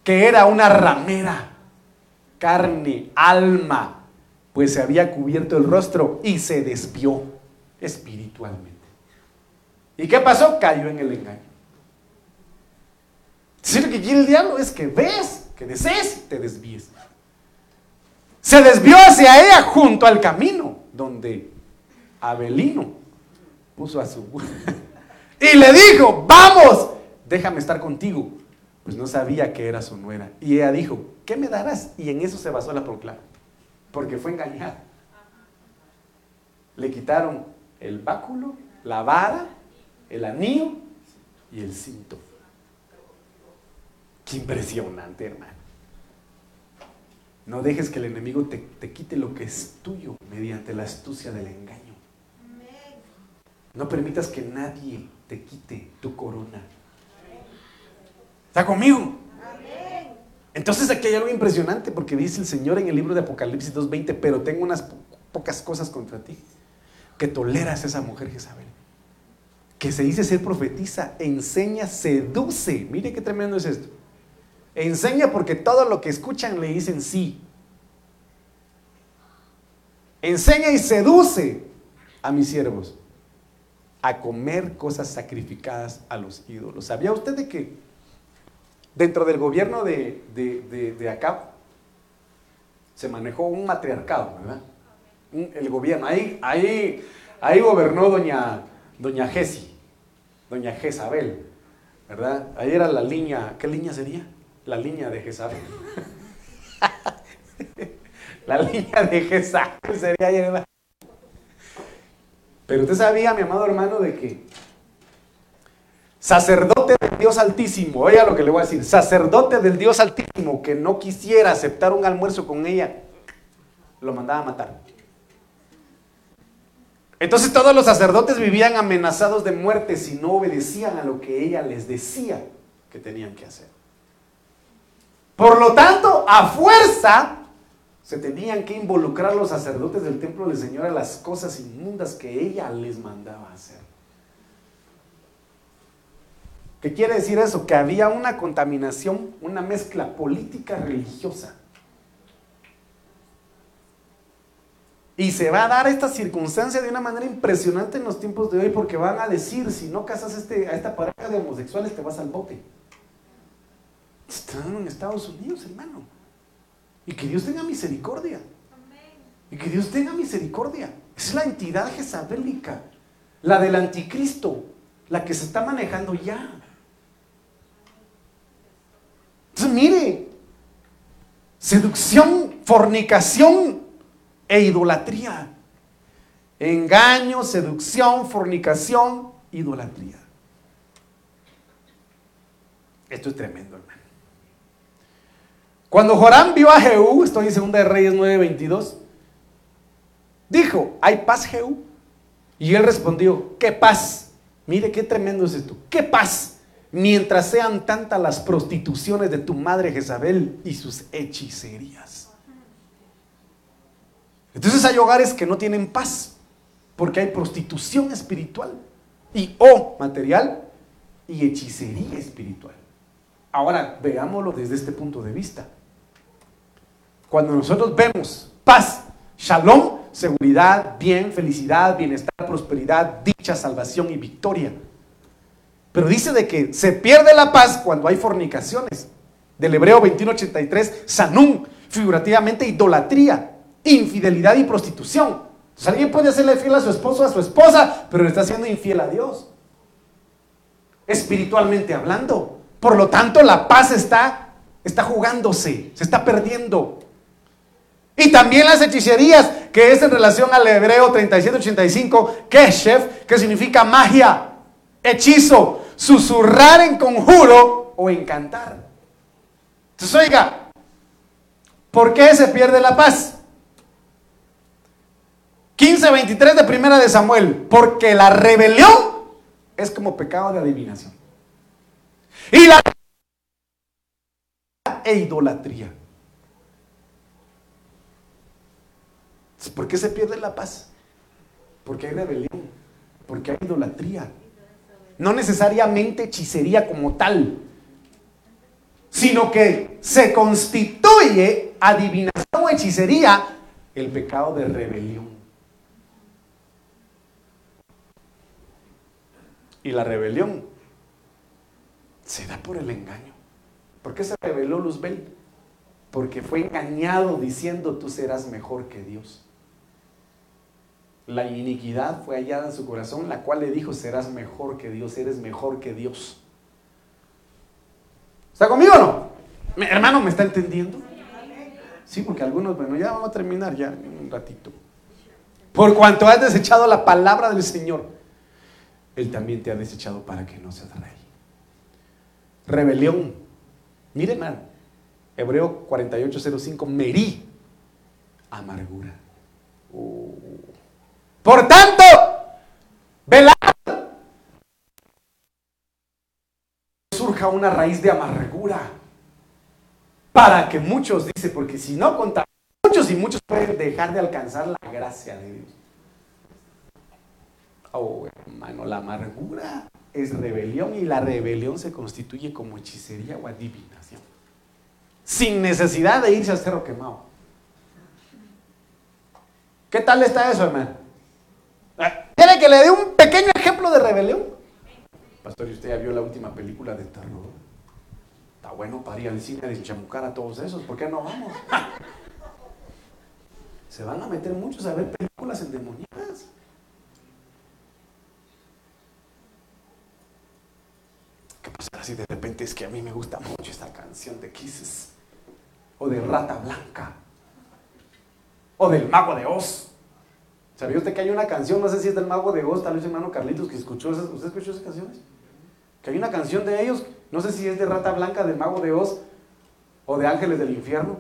que era una ramera, carne, alma, pues se había cubierto el rostro y se desvió espiritualmente. ¿Y qué pasó? Cayó en el engaño. Si lo que el diablo es que ves, que desees, te desvíes. Se desvió hacia ella junto al camino donde Abelino puso a su... y le dijo, vamos, déjame estar contigo pues no sabía que era su nuera. Y ella dijo, ¿qué me darás? Y en eso se basó la proclama, porque fue engañada. Le quitaron el báculo, la vara, el anillo y el cinto. Qué impresionante, hermano. No dejes que el enemigo te, te quite lo que es tuyo mediante la astucia del engaño. No permitas que nadie te quite tu corona. ¿Está conmigo? Entonces aquí hay algo impresionante porque dice el Señor en el libro de Apocalipsis 2.20, pero tengo unas pocas cosas contra ti, que toleras a esa mujer Jezabel, que se dice ser profetiza, enseña, seduce. Mire qué tremendo es esto. Enseña porque todo lo que escuchan le dicen sí. Enseña y seduce a mis siervos a comer cosas sacrificadas a los ídolos. ¿Sabía usted de que dentro del gobierno de, de, acá se manejó un matriarcado, ¿verdad? el gobierno, ahí, ahí, ahí gobernó doña, doña doña Jezabel, ¿verdad? Ahí era la línea, ¿qué línea sería? La línea de Jezabel. la línea de Jezabel sería pero usted sabía, mi amado hermano, de que sacerdote Dios Altísimo, oiga lo que le voy a decir, sacerdote del Dios Altísimo que no quisiera aceptar un almuerzo con ella, lo mandaba a matar. Entonces todos los sacerdotes vivían amenazados de muerte si no obedecían a lo que ella les decía que tenían que hacer. Por lo tanto, a fuerza, se tenían que involucrar los sacerdotes del templo del Señor a las cosas inmundas que ella les mandaba hacer. ¿Qué quiere decir eso? Que había una contaminación, una mezcla política religiosa. Y se va a dar esta circunstancia de una manera impresionante en los tiempos de hoy porque van a decir, si no casas este, a esta pareja de homosexuales, te vas al bote. Están en Estados Unidos, hermano. Y que Dios tenga misericordia. Y que Dios tenga misericordia. Es la entidad jezabélica, la del anticristo, la que se está manejando ya. Mire, seducción, fornicación e idolatría. Engaño, seducción, fornicación, idolatría. Esto es tremendo, hermano. Cuando Joram vio a Jehú, estoy en 2 de Reyes 9:22, dijo, ¿hay paz Jehú? Y él respondió, ¿qué paz? Mire qué tremendo es esto, ¿qué paz? Mientras sean tantas las prostituciones de tu madre Jezabel y sus hechicerías. Entonces hay hogares que no tienen paz, porque hay prostitución espiritual y o material y hechicería espiritual. Ahora veámoslo desde este punto de vista. Cuando nosotros vemos paz, shalom, seguridad, bien, felicidad, bienestar, prosperidad, dicha, salvación y victoria. Pero dice de que se pierde la paz cuando hay fornicaciones. Del Hebreo 21:83, sanum, figurativamente idolatría, infidelidad y prostitución. Alguien puede hacerle fiel a su esposo a su esposa, pero le está haciendo infiel a Dios. Espiritualmente hablando. Por lo tanto, la paz está, está jugándose, se está perdiendo. Y también las hechicerías, que es en relación al hebreo 3785, keshef, que significa magia, hechizo, susurrar en conjuro o encantar. Entonces, oiga, ¿por qué se pierde la paz? 15:23 de Primera de Samuel, porque la rebelión es como pecado de adivinación. Y la e idolatría. ¿Por qué se pierde la paz? Porque hay rebelión, porque hay idolatría. No necesariamente hechicería como tal, sino que se constituye adivinación o hechicería el pecado de rebelión. Y la rebelión se da por el engaño. ¿Por qué se rebeló Luzbel? Porque fue engañado diciendo tú serás mejor que Dios la iniquidad fue hallada en su corazón, la cual le dijo, serás mejor que Dios, eres mejor que Dios. ¿Está conmigo o no? hermano, ¿me está entendiendo? Sí, porque algunos, bueno, ya vamos a terminar ya en un ratito. Por cuanto has desechado la palabra del Señor, Él también te ha desechado para que no seas rey. Rebelión. Mire, hermano, Hebreo 4805, merí, amargura. Uh. Por tanto, velad. Surja una raíz de amargura. Para que muchos, dice, porque si no contan muchos y muchos pueden dejar de alcanzar la gracia de Dios. Oh, hermano, la amargura es rebelión y la rebelión se constituye como hechicería o adivinación. Sin necesidad de irse a cerro quemado. ¿Qué tal está eso, hermano? ¿Quiere que le dé un pequeño ejemplo de rebelión? Pastor, ¿y usted ya vio la última película de terror? Está bueno para ir al cine a deschamucar a todos esos. ¿Por qué no vamos? Se van a meter muchos a ver películas endemoniadas. ¿Qué pasa si de repente es que a mí me gusta mucho esta canción de Kisses? O de Rata Blanca. O del Mago de Oz. ¿Sabía usted que hay una canción, no sé si es del Mago de Oz, tal vez hermano Carlitos, que escuchó esas, ¿usted escuchó esas canciones? Que hay una canción de ellos, no sé si es de Rata Blanca, del Mago de Oz, o de Ángeles del Infierno.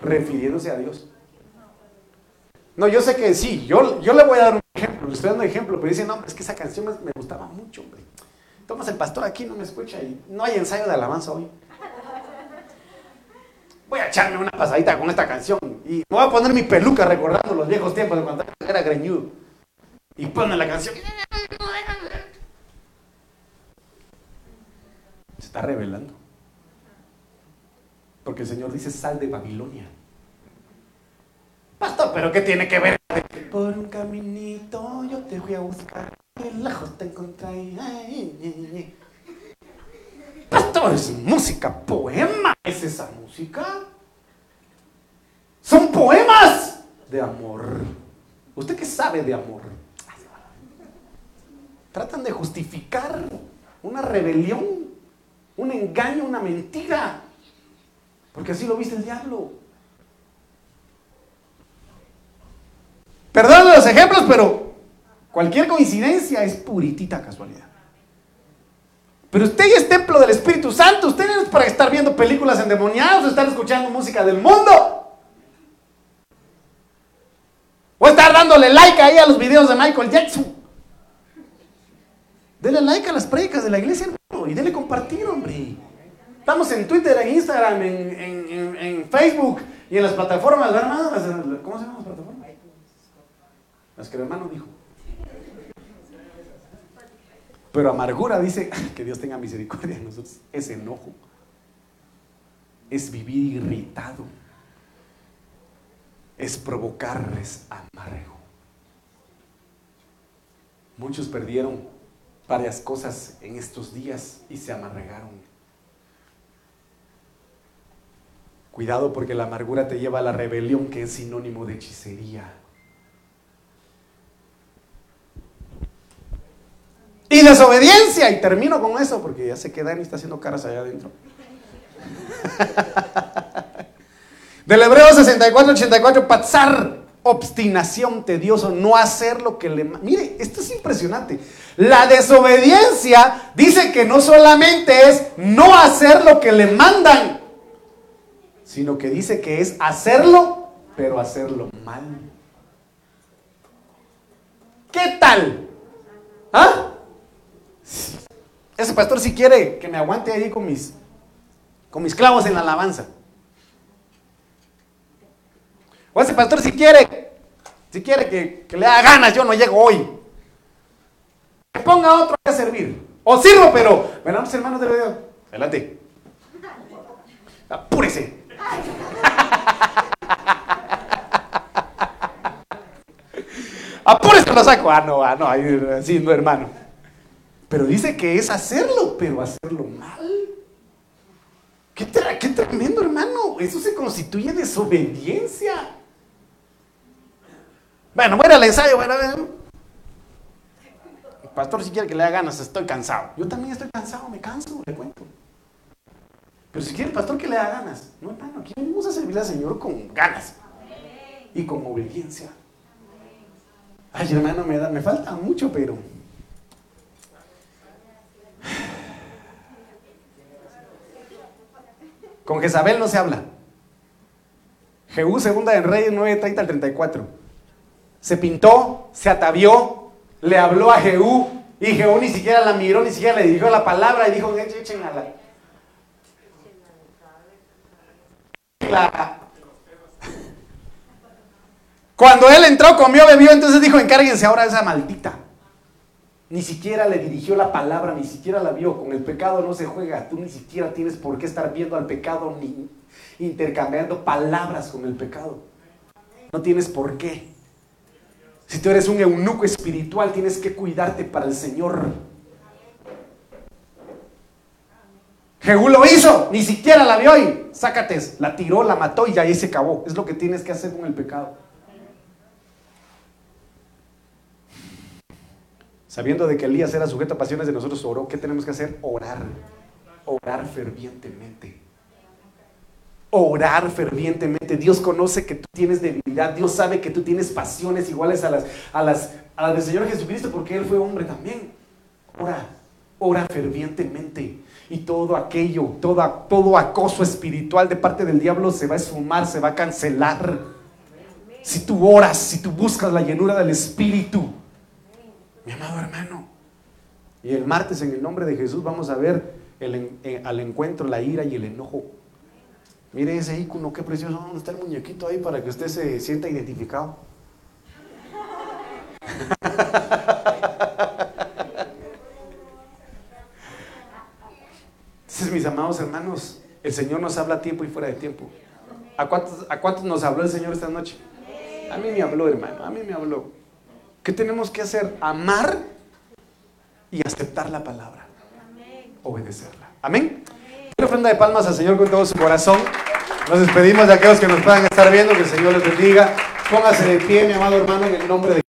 Refiriéndose a Dios. No, yo sé que sí, yo, yo le voy a dar un ejemplo, le estoy dando ejemplo, pero dice, no, es que esa canción me, gustaba mucho, hombre. Tomas el pastor aquí, no me escucha y no hay ensayo de alabanza hoy. Voy a echarme una pasadita con esta canción y me voy a poner mi peluca recordando los viejos tiempos de cuando era greñudo. Y pone la canción. Se está revelando. Porque el Señor dice, sal de Babilonia. Pastor, ¿pero qué tiene que ver? Por un caminito yo te voy a buscar, lejos te encontré. Pastor, es música, poema, ¿es esa música? Son poemas de amor. ¿Usted qué sabe de amor? Tratan de justificar una rebelión, un engaño, una mentira. Porque así lo viste el diablo. Perdón los ejemplos, pero cualquier coincidencia es puritita casualidad. Pero usted ya es templo del Espíritu Santo. Usted no es para estar viendo películas endemoniadas o estar escuchando música del mundo. O estar dándole like ahí a los videos de Michael Jackson. Dele like a las predicas de la iglesia, hermano, y dele compartir, hombre. Estamos en Twitter, en Instagram, en, Facebook y en las plataformas, ¿verdad, ¿Cómo se llaman las plataformas? Las que el hermano dijo. Pero amargura dice que Dios tenga misericordia de nosotros. Es enojo. Es vivir irritado. Es provocarles amargo. Muchos perdieron varias cosas en estos días y se amargaron. Cuidado porque la amargura te lleva a la rebelión que es sinónimo de hechicería. Y desobediencia. Y termino con eso porque ya sé que Dani está haciendo caras allá adentro. Del Hebreo 64, 84, patzar, obstinación, tedioso, no hacer lo que le... Mire, esto es impresionante. La desobediencia dice que no solamente es no hacer lo que le mandan, sino que dice que es hacerlo, pero hacerlo mal. ¿Qué tal? ¿Ah? Ese pastor si quiere que me aguante ahí con mis, con mis clavos en la alabanza. O ese pastor si quiere, si quiere que, le haga ganas, yo no llego hoy. Que ponga otro a servir. O sirvo, pero, bueno, hermanos de Dios, adelante. Apúrese. Apúrese, lo saco. Ah, no, ah, no, así no, hermano. Pero dice que es hacerlo, pero hacerlo mal. ¿Qué, tremendo, hermano. Eso se constituye desobediencia. Bueno, voy al ensayo. Bueno, el pastor, si quiere que le haga ganas, estoy cansado. Yo también estoy cansado, me canso, le cuento. Pero si quiere el pastor que le haga ganas. No, hermano, aquí venimos a servir al Señor con ganas y con obediencia. Ay, hermano, me, da, me falta mucho, pero Con Jezabel no se habla. Jehú, segunda en Reyes 9, 30 al 34. Se pintó, se atavió, le habló a Jehú y Jehú ni siquiera la miró, ni siquiera le dirigió la palabra y dijo, echen a la... Cuando él entró, comió, bebió, entonces dijo, encárguense ahora de esa maldita. Ni siquiera le dirigió la palabra, ni siquiera la vio. Con el pecado no se juega. Tú ni siquiera tienes por qué estar viendo al pecado ni intercambiando palabras con el pecado. No tienes por qué. Si tú eres un eunuco espiritual, tienes que cuidarte para el Señor. Jehú lo hizo, ni siquiera la vio y sácate, la tiró, la mató y ahí se acabó. Es lo que tienes que hacer con el pecado. Sabiendo de que Elías era sujeto a pasiones de nosotros, oró. ¿Qué tenemos que hacer? Orar. Orar fervientemente. Orar fervientemente. Dios conoce que tú tienes debilidad. Dios sabe que tú tienes pasiones iguales a las, a las, a las del Señor Jesucristo porque Él fue hombre también. Ora. Ora fervientemente. Y todo aquello, todo, todo acoso espiritual de parte del diablo se va a esfumar, se va a cancelar. Si tú oras, si tú buscas la llenura del Espíritu, mi amado hermano. Y el martes en el nombre de Jesús vamos a ver eh, al encuentro la ira y el enojo. Mire ese ícono, qué precioso. ¿Dónde está el muñequito ahí para que usted se sienta identificado? Entonces, mis amados hermanos, el Señor nos habla a tiempo y fuera de tiempo. ¿A cuántos, ¿A cuántos nos habló el Señor esta noche? A mí me habló, hermano, a mí me habló. ¿Qué tenemos que hacer? Amar y aceptar la palabra. Obedecerla. Amén. Una ofrenda de palmas al Señor con todo su corazón. Nos despedimos de aquellos que nos puedan estar viendo. Que el Señor les bendiga. Póngase de pie, mi amado hermano, en el nombre de